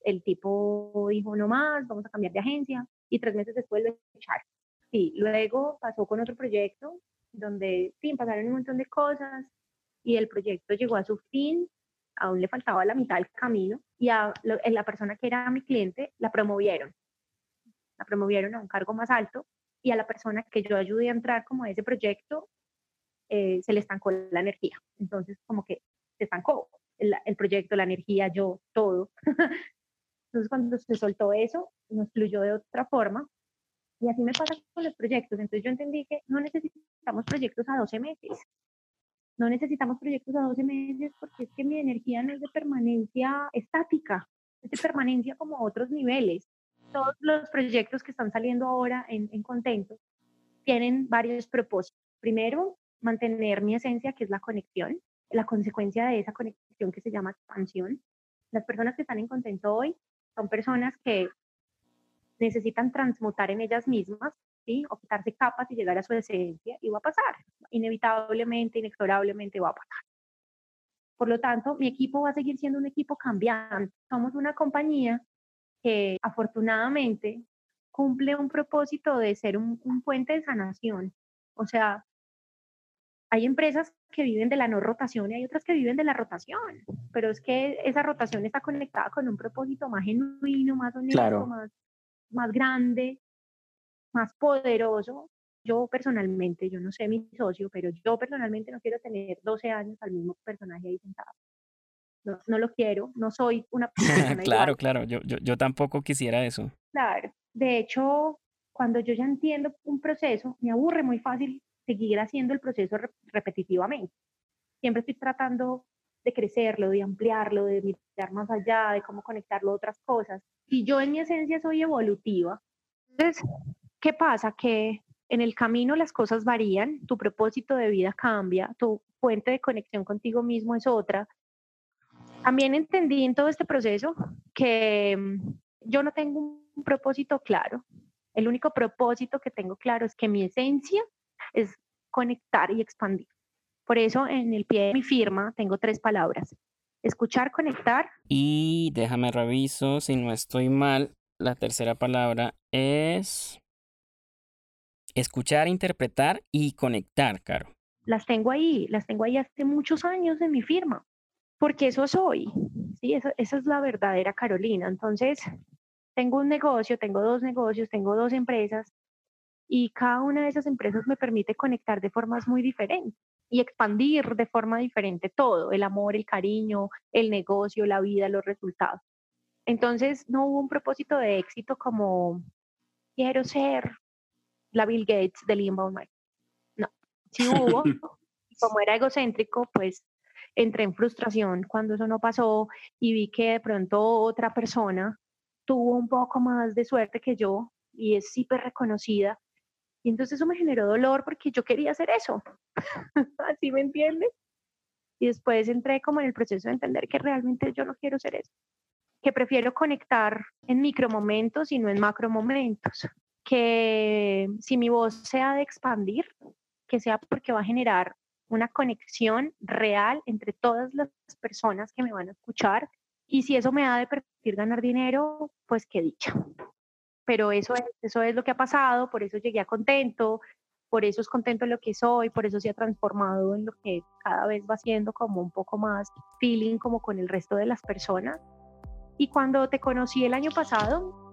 el tipo dijo, no más, vamos a cambiar de agencia, y tres meses después lo echaron. Sí, luego pasó con otro proyecto donde, sí, pasaron un montón de cosas y el proyecto llegó a su fin, aún le faltaba la mitad del camino y a la persona que era mi cliente la promovieron. La promovieron a un cargo más alto y a la persona que yo ayudé a entrar como a ese proyecto eh, se le estancó la energía. Entonces, como que se estancó el, el proyecto, la energía, yo, todo. Entonces, cuando se soltó eso, nos fluyó de otra forma. Y así me pasa con los proyectos. Entonces, yo entendí que no necesitamos proyectos a 12 meses. No necesitamos proyectos a 12 meses porque es que mi energía no es de permanencia estática, es de permanencia como otros niveles. Todos los proyectos que están saliendo ahora en, en Contento tienen varios propósitos. Primero, mantener mi esencia, que es la conexión, la consecuencia de esa conexión que se llama expansión. Las personas que están en Contento hoy son personas que necesitan transmutar en ellas mismas, ¿sí? O quitarse capas y llegar a su esencia y va a pasar. Inevitablemente, inexorablemente va a pasar. Por lo tanto, mi equipo va a seguir siendo un equipo cambiante. Somos una compañía que afortunadamente cumple un propósito de ser un, un puente de sanación. O sea, hay empresas que viven de la no rotación y hay otras que viven de la rotación, pero es que esa rotación está conectada con un propósito más genuino, más honesto, más, más grande, más poderoso. Yo personalmente, yo no sé mi socio, pero yo personalmente no quiero tener 12 años al mismo personaje ahí sentado. No, no lo quiero, no soy una persona. claro, claro, yo, yo, yo tampoco quisiera eso. Claro, de hecho, cuando yo ya entiendo un proceso, me aburre muy fácil seguir haciendo el proceso repetitivamente. Siempre estoy tratando de crecerlo, de ampliarlo, de mirar más allá, de cómo conectarlo a otras cosas. Y yo en mi esencia soy evolutiva. Entonces, ¿qué pasa? Que en el camino las cosas varían, tu propósito de vida cambia, tu fuente de conexión contigo mismo es otra. También entendí en todo este proceso que mm, yo no tengo un propósito claro. El único propósito que tengo claro es que mi esencia es conectar y expandir. Por eso en el pie de mi firma tengo tres palabras. Escuchar, conectar. Y déjame reviso si no estoy mal. La tercera palabra es escuchar, interpretar y conectar, Caro. Las tengo ahí, las tengo ahí hace muchos años en mi firma, porque eso soy. Sí, esa es la verdadera Carolina. Entonces, tengo un negocio, tengo dos negocios, tengo dos empresas y cada una de esas empresas me permite conectar de formas muy diferentes y expandir de forma diferente todo, el amor, el cariño, el negocio, la vida, los resultados. Entonces no hubo un propósito de éxito como quiero ser la Bill Gates del inbound marketing. No, sí hubo. como era egocéntrico, pues entré en frustración cuando eso no pasó y vi que de pronto otra persona tuvo un poco más de suerte que yo y es súper reconocida y entonces eso me generó dolor porque yo quería hacer eso. ¿Así me entiendes? Y después entré como en el proceso de entender que realmente yo no quiero ser eso. Que prefiero conectar en micromomentos y no en macromomentos. Que si mi voz sea de expandir, que sea porque va a generar una conexión real entre todas las personas que me van a escuchar. Y si eso me ha de permitir ganar dinero, pues qué dicha pero eso es, eso es lo que ha pasado, por eso llegué a contento, por eso es contento en lo que soy, por eso se ha transformado en lo que cada vez va siendo como un poco más feeling como con el resto de las personas. Y cuando te conocí el año pasado,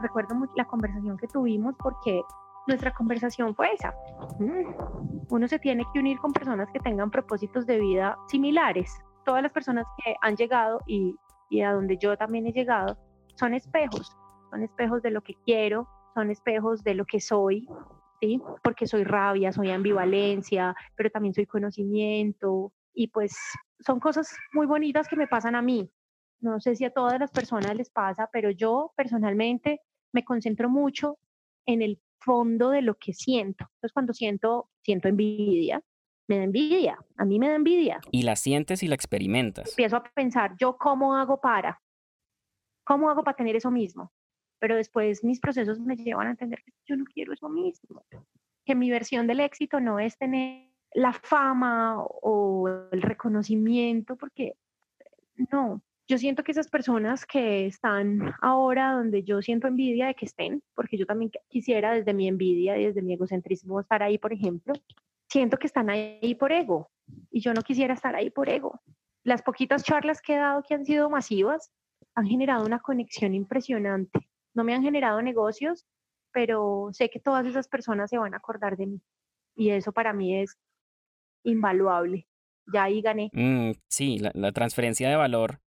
recuerdo mucho la conversación que tuvimos porque nuestra conversación fue esa. Mm, uno se tiene que unir con personas que tengan propósitos de vida similares. Todas las personas que han llegado y, y a donde yo también he llegado son espejos, son espejos de lo que quiero, son espejos de lo que soy, ¿sí? Porque soy rabia, soy ambivalencia, pero también soy conocimiento y pues son cosas muy bonitas que me pasan a mí. No sé si a todas las personas les pasa, pero yo personalmente me concentro mucho en el fondo de lo que siento. Entonces cuando siento, siento envidia, me da envidia, a mí me da envidia. Y la sientes y la experimentas. Empiezo a pensar, ¿yo cómo hago para? ¿Cómo hago para tener eso mismo? Pero después mis procesos me llevan a entender que yo no quiero eso mismo. Que mi versión del éxito no es tener la fama o el reconocimiento, porque no, yo siento que esas personas que están ahora donde yo siento envidia de que estén, porque yo también quisiera desde mi envidia y desde mi egocentrismo estar ahí, por ejemplo, siento que están ahí por ego y yo no quisiera estar ahí por ego. Las poquitas charlas que he dado que han sido masivas han generado una conexión impresionante. No me han generado negocios, pero sé que todas esas personas se van a acordar de mí y eso para mí es invaluable. Ya ahí gané. Mm, sí, la, la transferencia de valor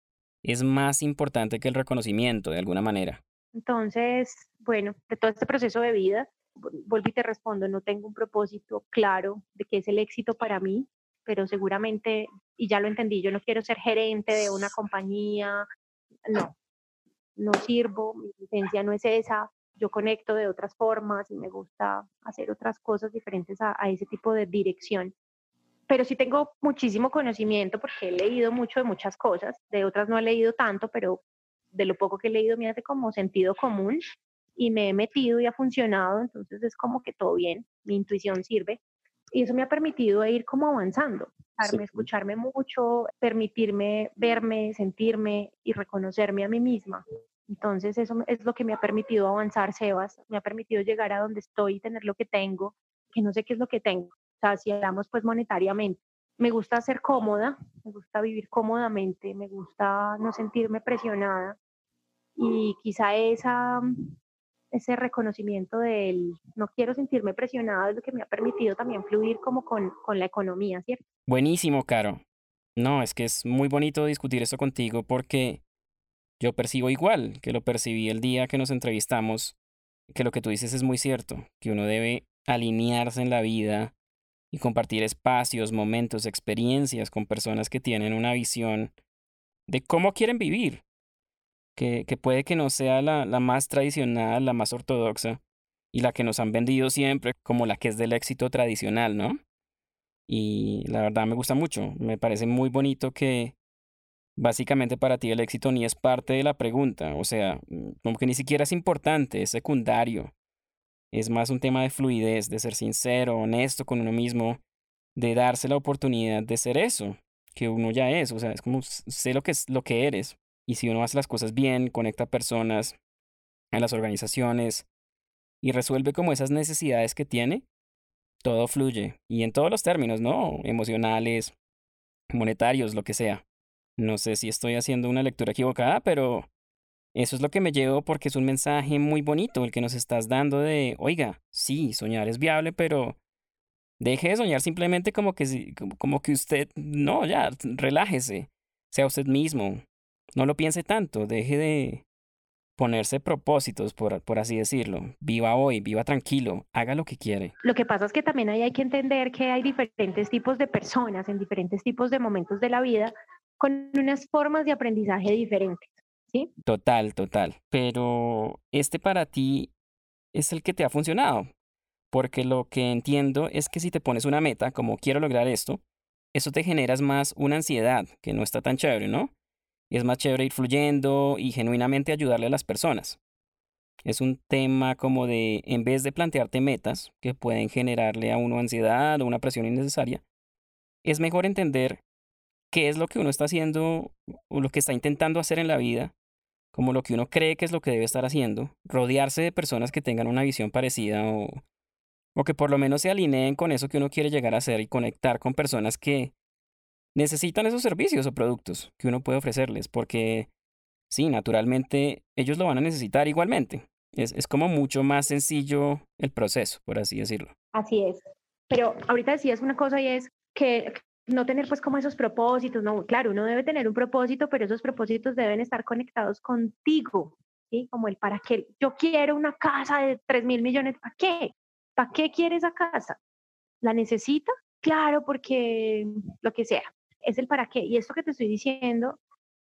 es más importante que el reconocimiento de alguna manera. Entonces, bueno, de todo este proceso de vida, vuelvo y te respondo, no tengo un propósito claro de qué es el éxito para mí, pero seguramente, y ya lo entendí, yo no quiero ser gerente de una compañía, no, no sirvo, mi licencia no es esa, yo conecto de otras formas y me gusta hacer otras cosas diferentes a, a ese tipo de dirección pero sí tengo muchísimo conocimiento porque he leído mucho de muchas cosas, de otras no he leído tanto, pero de lo poco que he leído me hace como sentido común y me he metido y ha funcionado, entonces es como que todo bien, mi intuición sirve y eso me ha permitido ir como avanzando, escucharme mucho, permitirme verme, sentirme y reconocerme a mí misma. Entonces eso es lo que me ha permitido avanzar, Sebas, me ha permitido llegar a donde estoy, tener lo que tengo, que no sé qué es lo que tengo, sea, si hablamos pues monetariamente, me gusta ser cómoda, me gusta vivir cómodamente, me gusta no sentirme presionada y quizá esa, ese reconocimiento del no quiero sentirme presionada es lo que me ha permitido también fluir como con, con la economía, ¿cierto? Buenísimo, Caro. No, es que es muy bonito discutir esto contigo porque yo percibo igual que lo percibí el día que nos entrevistamos, que lo que tú dices es muy cierto, que uno debe alinearse en la vida y compartir espacios, momentos, experiencias con personas que tienen una visión de cómo quieren vivir, que, que puede que no sea la, la más tradicional, la más ortodoxa, y la que nos han vendido siempre como la que es del éxito tradicional, ¿no? Y la verdad me gusta mucho, me parece muy bonito que básicamente para ti el éxito ni es parte de la pregunta, o sea, como que ni siquiera es importante, es secundario. Es más un tema de fluidez, de ser sincero, honesto con uno mismo, de darse la oportunidad de ser eso, que uno ya es. O sea, es como sé lo que es lo que eres. Y si uno hace las cosas bien, conecta personas en las organizaciones y resuelve como esas necesidades que tiene, todo fluye. Y en todos los términos, ¿no? Emocionales, monetarios, lo que sea. No sé si estoy haciendo una lectura equivocada, pero eso es lo que me llevo porque es un mensaje muy bonito el que nos estás dando de, oiga, sí, soñar es viable, pero deje de soñar simplemente como que, como que usted, no, ya, relájese, sea usted mismo, no lo piense tanto, deje de ponerse propósitos, por, por así decirlo, viva hoy, viva tranquilo, haga lo que quiere. Lo que pasa es que también ahí hay que entender que hay diferentes tipos de personas en diferentes tipos de momentos de la vida con unas formas de aprendizaje diferentes. Total, total. Pero este para ti es el que te ha funcionado. Porque lo que entiendo es que si te pones una meta, como quiero lograr esto, eso te generas más una ansiedad, que no está tan chévere, ¿no? Es más chévere ir fluyendo y genuinamente ayudarle a las personas. Es un tema como de, en vez de plantearte metas que pueden generarle a uno ansiedad o una presión innecesaria, es mejor entender qué es lo que uno está haciendo o lo que está intentando hacer en la vida como lo que uno cree que es lo que debe estar haciendo, rodearse de personas que tengan una visión parecida o, o que por lo menos se alineen con eso que uno quiere llegar a hacer y conectar con personas que necesitan esos servicios o productos que uno puede ofrecerles, porque sí, naturalmente ellos lo van a necesitar igualmente. Es, es como mucho más sencillo el proceso, por así decirlo. Así es. Pero ahorita decías una cosa y es que no tener pues como esos propósitos, no, claro, uno debe tener un propósito, pero esos propósitos deben estar conectados contigo, ¿sí? Como el para qué, yo quiero una casa de 3 mil millones, ¿para qué? ¿Para qué quiere esa casa? ¿La necesita? Claro, porque lo que sea, es el para qué. Y esto que te estoy diciendo,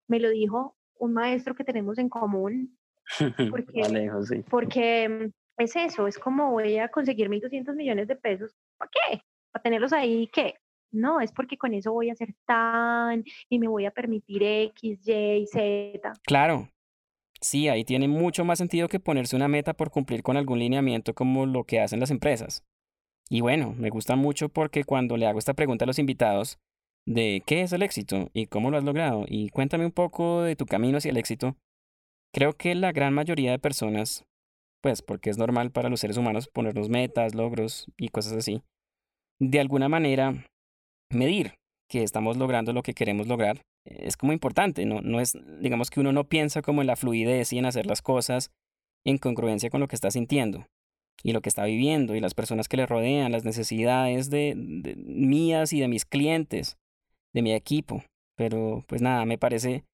me lo dijo un maestro que tenemos en común, porque, sí. porque es eso, es como voy a conseguir 1.200 millones de pesos, ¿para qué? ¿Para tenerlos ahí qué? No, es porque con eso voy a ser tan y me voy a permitir X, Y, Z. Claro. Sí, ahí tiene mucho más sentido que ponerse una meta por cumplir con algún lineamiento como lo que hacen las empresas. Y bueno, me gusta mucho porque cuando le hago esta pregunta a los invitados de qué es el éxito y cómo lo has logrado y cuéntame un poco de tu camino hacia el éxito, creo que la gran mayoría de personas, pues porque es normal para los seres humanos ponernos metas, logros y cosas así, de alguna manera medir que estamos logrando lo que queremos lograr es como importante, no, no es, digamos que uno no piensa como en la fluidez y en hacer las cosas en congruencia con lo que está sintiendo y lo que está viviendo y las personas que le rodean, las necesidades de, mías y de mis clientes, de mi equipo. Pero pues nada, me parece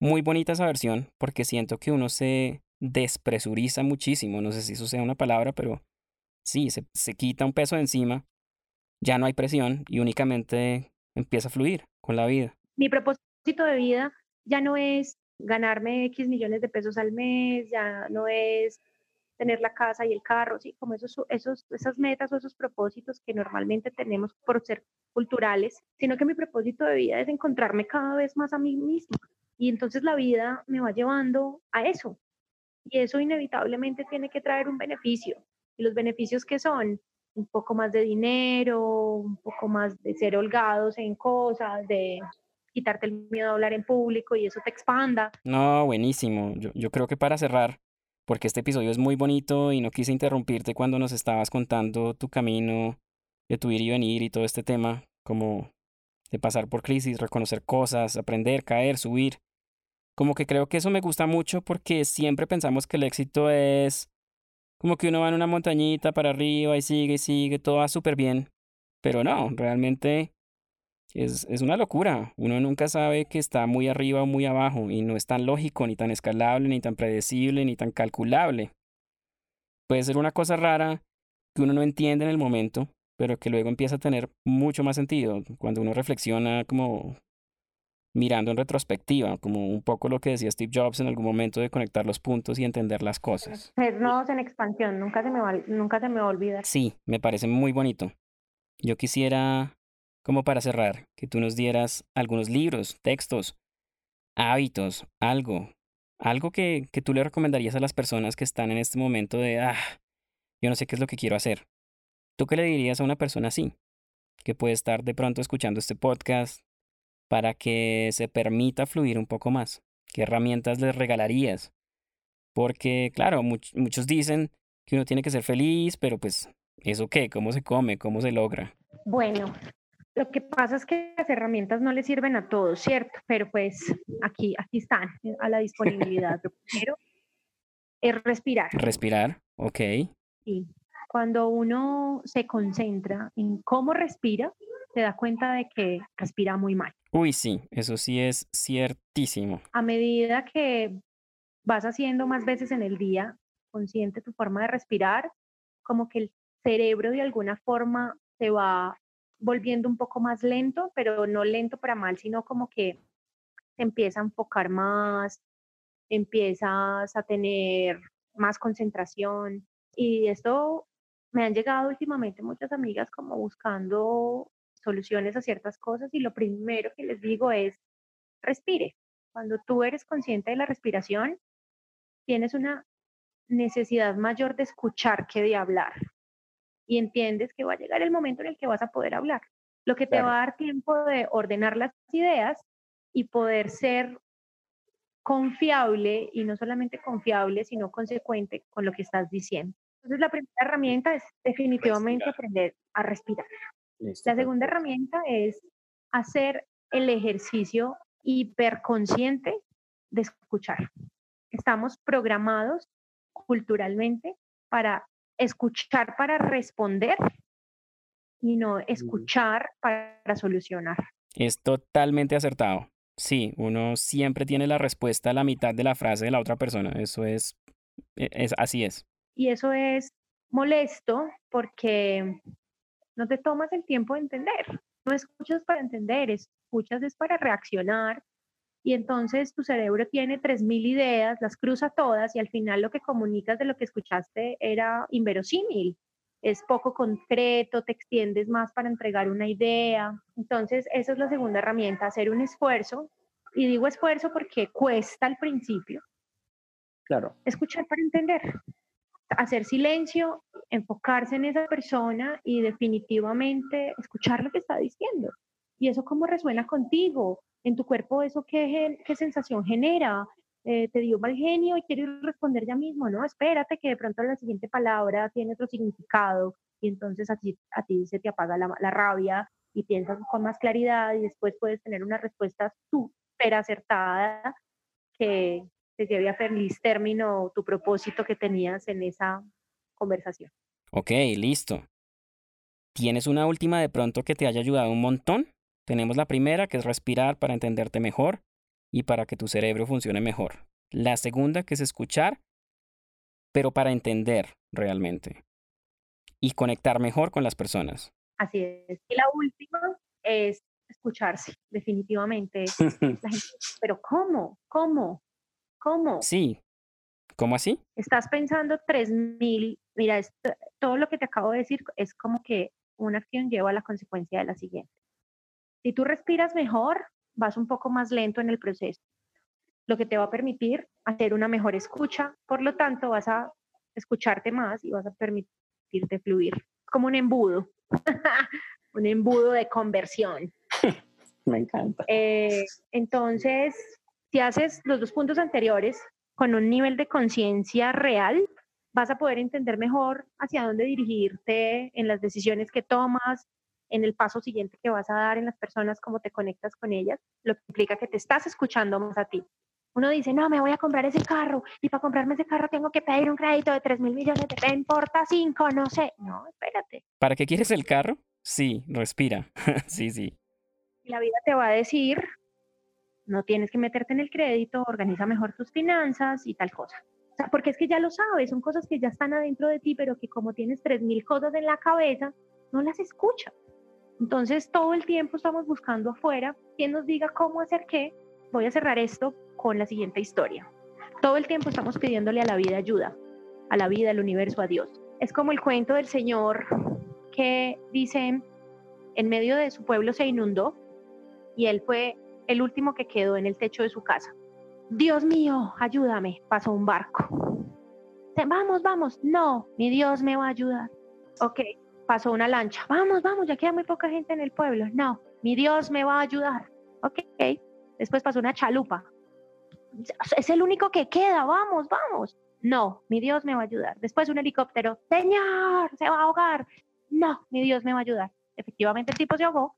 muy bonita esa versión porque siento que uno se despresuriza muchísimo, no sé si eso sea una palabra, pero sí, se, se quita un peso de encima ya no hay presión y únicamente empieza a fluir con la vida. Mi propósito de vida ya no es ganarme X millones de pesos al mes, ya no es tener la casa y el carro, sí, como esos, esos, esas metas o esos propósitos que normalmente tenemos por ser culturales, sino que mi propósito de vida es encontrarme cada vez más a mí mismo. Y entonces la vida me va llevando a eso. Y eso inevitablemente tiene que traer un beneficio. Y los beneficios que son un poco más de dinero, un poco más de ser holgados en cosas, de quitarte el miedo a hablar en público y eso te expanda. No, buenísimo. Yo, creo que para cerrar, porque este episodio es muy bonito y no quise interrumpirte cuando nos estabas contando tu camino de tu ir y venir y todo este tema, como de pasar por crisis, reconocer cosas, aprender, caer, subir. Como que creo que eso me gusta mucho porque siempre pensamos que el éxito es como que uno va en una montañita para arriba y sigue y sigue, todo va súper bien. Pero no, realmente es, es una locura. Uno nunca sabe que está muy arriba o muy abajo y no es tan lógico, ni tan escalable, ni tan predecible, ni tan calculable. Puede ser una cosa rara que uno no entiende en el momento, pero que luego empieza a tener mucho más sentido cuando uno reflexiona como mirando en retrospectiva, como un poco lo que decía Steve Jobs en algún momento de conectar los puntos y entender las cosas. Ser nuevos en expansión, nunca se, me va, nunca se me va a olvidar. Sí, me parece muy bonito. Yo quisiera, como para cerrar, que tú nos dieras algunos libros, textos, hábitos, algo, algo que, que tú le recomendarías a las personas que están en este momento de, ah, yo no sé qué es lo que quiero hacer. ¿Tú qué le dirías a una persona así? Que puede estar de pronto escuchando este podcast, para que se permita fluir un poco más? ¿Qué herramientas les regalarías? Porque, claro, muchos dicen que uno tiene que ser feliz, pero pues, ¿eso qué? ¿Cómo se come? ¿Cómo se logra? Bueno, lo que pasa es que las herramientas no le sirven a todos, ¿cierto? Pero pues aquí, aquí están a la disponibilidad. Lo primero es respirar. Respirar, ok. Sí. Cuando uno se concentra en cómo respira, se da cuenta de que respira muy mal. Uy, sí, eso sí es ciertísimo. A medida que vas haciendo más veces en el día, consciente tu forma de respirar, como que el cerebro de alguna forma se va volviendo un poco más lento, pero no lento para mal, sino como que te empieza a enfocar más, empiezas a tener más concentración. Y esto me han llegado últimamente muchas amigas como buscando soluciones a ciertas cosas y lo primero que les digo es, respire. Cuando tú eres consciente de la respiración, tienes una necesidad mayor de escuchar que de hablar y entiendes que va a llegar el momento en el que vas a poder hablar, lo que te va a dar tiempo de ordenar las ideas y poder ser confiable y no solamente confiable, sino consecuente con lo que estás diciendo. Entonces, la primera herramienta es definitivamente aprender a respirar la segunda herramienta es hacer el ejercicio hiperconsciente de escuchar. Estamos programados culturalmente para escuchar para responder y no escuchar para solucionar. Es totalmente acertado. Sí, uno siempre tiene la respuesta a la mitad de la frase de la otra persona. Eso es, e, es así es. Y eso es molesto porque no te tomas el tiempo de entender. No escuchas para entender, escuchas es para reaccionar. Y entonces tu cerebro tiene 3.000 ideas, las cruza todas y al final lo que comunicas de lo que escuchaste era inverosímil es poco concreto, te extiendes más para entregar una idea. Entonces, esa es la segunda herramienta, hacer un esfuerzo. Y digo esfuerzo porque cuesta al principio. Claro. Escuchar para entender. Hacer silencio, enfocarse en esa persona y definitivamente escuchar lo que está diciendo. Y eso cómo resuena contigo, en tu cuerpo, eso qué, qué sensación genera, eh, te dio mal genio y quieres responder ya mismo, ¿no? Espérate que de pronto la siguiente palabra tiene otro significado y entonces a ti, a ti se te apaga la, la rabia y piensas con más claridad y después puedes tener una respuesta súper acertada que te lleve a feliz término tu propósito que tenías en esa conversación. Ok, listo. ¿Tienes una última de pronto que te haya ayudado un montón? Tenemos la primera, que es respirar para entenderte mejor y para que tu cerebro funcione mejor. La segunda, que es escuchar, pero para entender realmente y conectar mejor con las personas. Así es. Y la última es escucharse, definitivamente. pero ¿cómo? ¿Cómo? ¿Cómo? Sí. ¿Cómo así? Estás pensando 3.000, mira, todo lo que te acabo de decir es como que una acción lleva a la consecuencia de la siguiente. Si tú respiras mejor, vas un poco más lento en el proceso, lo que te va a permitir hacer una mejor escucha, por lo tanto vas a escucharte más y vas a permitirte fluir, como un embudo, un embudo de conversión. Me encanta. Eh, entonces, si haces los dos puntos anteriores con un nivel de conciencia real, vas a poder entender mejor hacia dónde dirigirte en las decisiones que tomas, en el paso siguiente que vas a dar en las personas, cómo te conectas con ellas, lo que implica que te estás escuchando más a ti. Uno dice, no, me voy a comprar ese carro y para comprarme ese carro tengo que pedir un crédito de 3 mil millones, de importa 5, no sé. No, espérate. ¿Para qué quieres el carro? Sí, respira. sí, sí. La vida te va a decir, no tienes que meterte en el crédito, organiza mejor tus finanzas y tal cosa. O sea, porque es que ya lo sabes, son cosas que ya están adentro de ti, pero que como tienes 3.000 cosas en la cabeza, no las escuchas. Entonces, todo el tiempo estamos buscando afuera quien nos diga cómo hacer qué. Voy a cerrar esto con la siguiente historia. Todo el tiempo estamos pidiéndole a la vida ayuda, a la vida, al universo, a Dios. Es como el cuento del Señor que dice, en medio de su pueblo se inundó y él fue el último que quedó en el techo de su casa. Dios mío, ayúdame, pasó un barco. Vamos, vamos, no, mi Dios me va a ayudar. Ok, pasó una lancha. Vamos, vamos, ya queda muy poca gente en el pueblo. No, mi Dios me va a ayudar. Ok, después pasó una chalupa. Es el único que queda, vamos, vamos. No, mi Dios me va a ayudar. Después un helicóptero. Señor, se va a ahogar. No, mi Dios me va a ayudar. Efectivamente el tipo se ahogó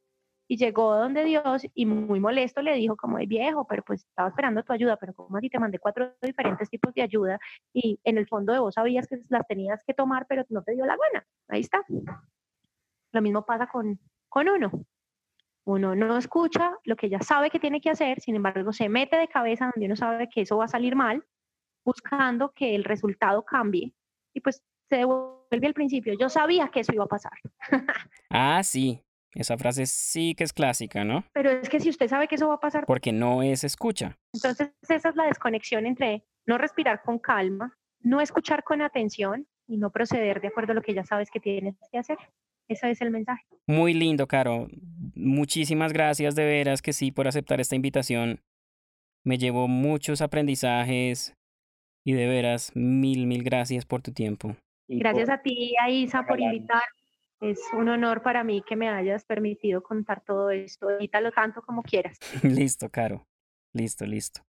y llegó donde Dios y muy molesto le dijo como, viejo, pero pues estaba esperando tu ayuda, pero como así te mandé cuatro diferentes tipos de ayuda y en el fondo de vos sabías que las tenías que tomar, pero no te dio la gana. Ahí está. Lo mismo pasa con, con uno. Uno no escucha lo que ya sabe que tiene que hacer, sin embargo se mete de cabeza donde uno sabe que eso va a salir mal, buscando que el resultado cambie y pues se devuelve al principio. Yo sabía que eso iba a pasar. ah, sí, esa frase sí que es clásica, ¿no? Pero es que si usted sabe que eso va a pasar. Porque no es escucha. Entonces esa es la desconexión entre no respirar con calma, no escuchar con atención y no proceder de acuerdo a lo que ya sabes que tienes que hacer. Ese es el mensaje. Muy lindo, Caro. Muchísimas gracias de veras que sí por aceptar esta invitación. Me llevó muchos aprendizajes y de veras mil, mil gracias por tu tiempo. Gracias a ti, Aisa, por invitarme es un honor para mí que me hayas permitido contar todo esto. Edítalo tanto como quieras. listo, Caro. Listo, listo.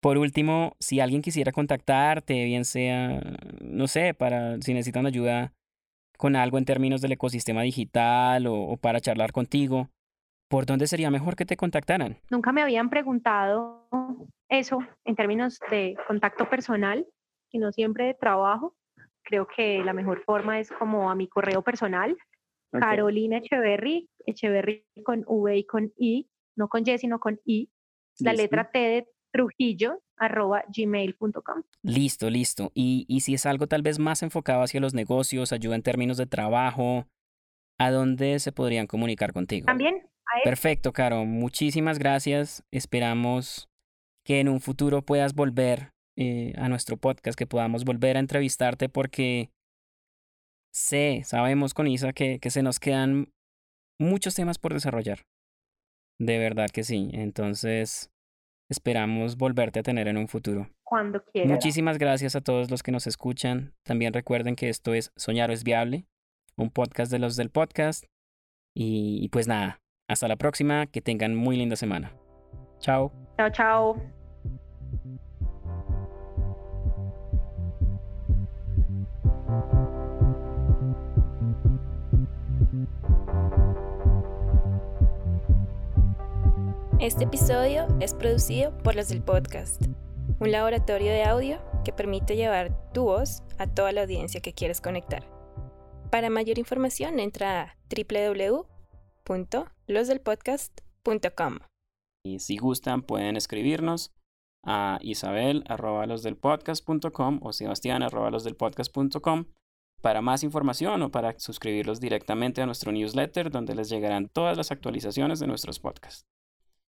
Por último, si alguien quisiera contactarte, bien sea, no sé, para si necesitan ayuda con algo en términos del ecosistema digital o, o para charlar contigo, ¿por dónde sería mejor que te contactaran? Nunca me habían preguntado eso en términos de contacto personal sino siempre de trabajo, creo que la mejor forma es como a mi correo personal, Carolina Echeverry, Echeverry con V y con I, no con Y, sino con I, la letra T de Trujillo, arroba gmail.com. Listo, listo. Y, y si es algo tal vez más enfocado hacia los negocios, ayuda en términos de trabajo, ¿a dónde se podrían comunicar contigo? También. Perfecto, Caro. Muchísimas gracias. Esperamos que en un futuro puedas volver eh, a nuestro podcast, que podamos volver a entrevistarte porque sé, sabemos con Isa que, que se nos quedan muchos temas por desarrollar. De verdad que sí. Entonces, esperamos volverte a tener en un futuro. Cuando quieras. Muchísimas gracias a todos los que nos escuchan. También recuerden que esto es Soñar es Viable, un podcast de los del podcast. y pues nada, hasta la próxima, que tengan muy linda semana. Chao. Chao, chao. Este episodio es producido por los del podcast, un laboratorio de audio que permite llevar tu voz a toda la audiencia que quieres conectar. Para mayor información entra a www.losdelpodcast.com. Y si gustan pueden escribirnos a isabel.losdelpodcast.com o sebastián.losdelpodcast.com para más información o para suscribirlos directamente a nuestro newsletter donde les llegarán todas las actualizaciones de nuestros podcasts.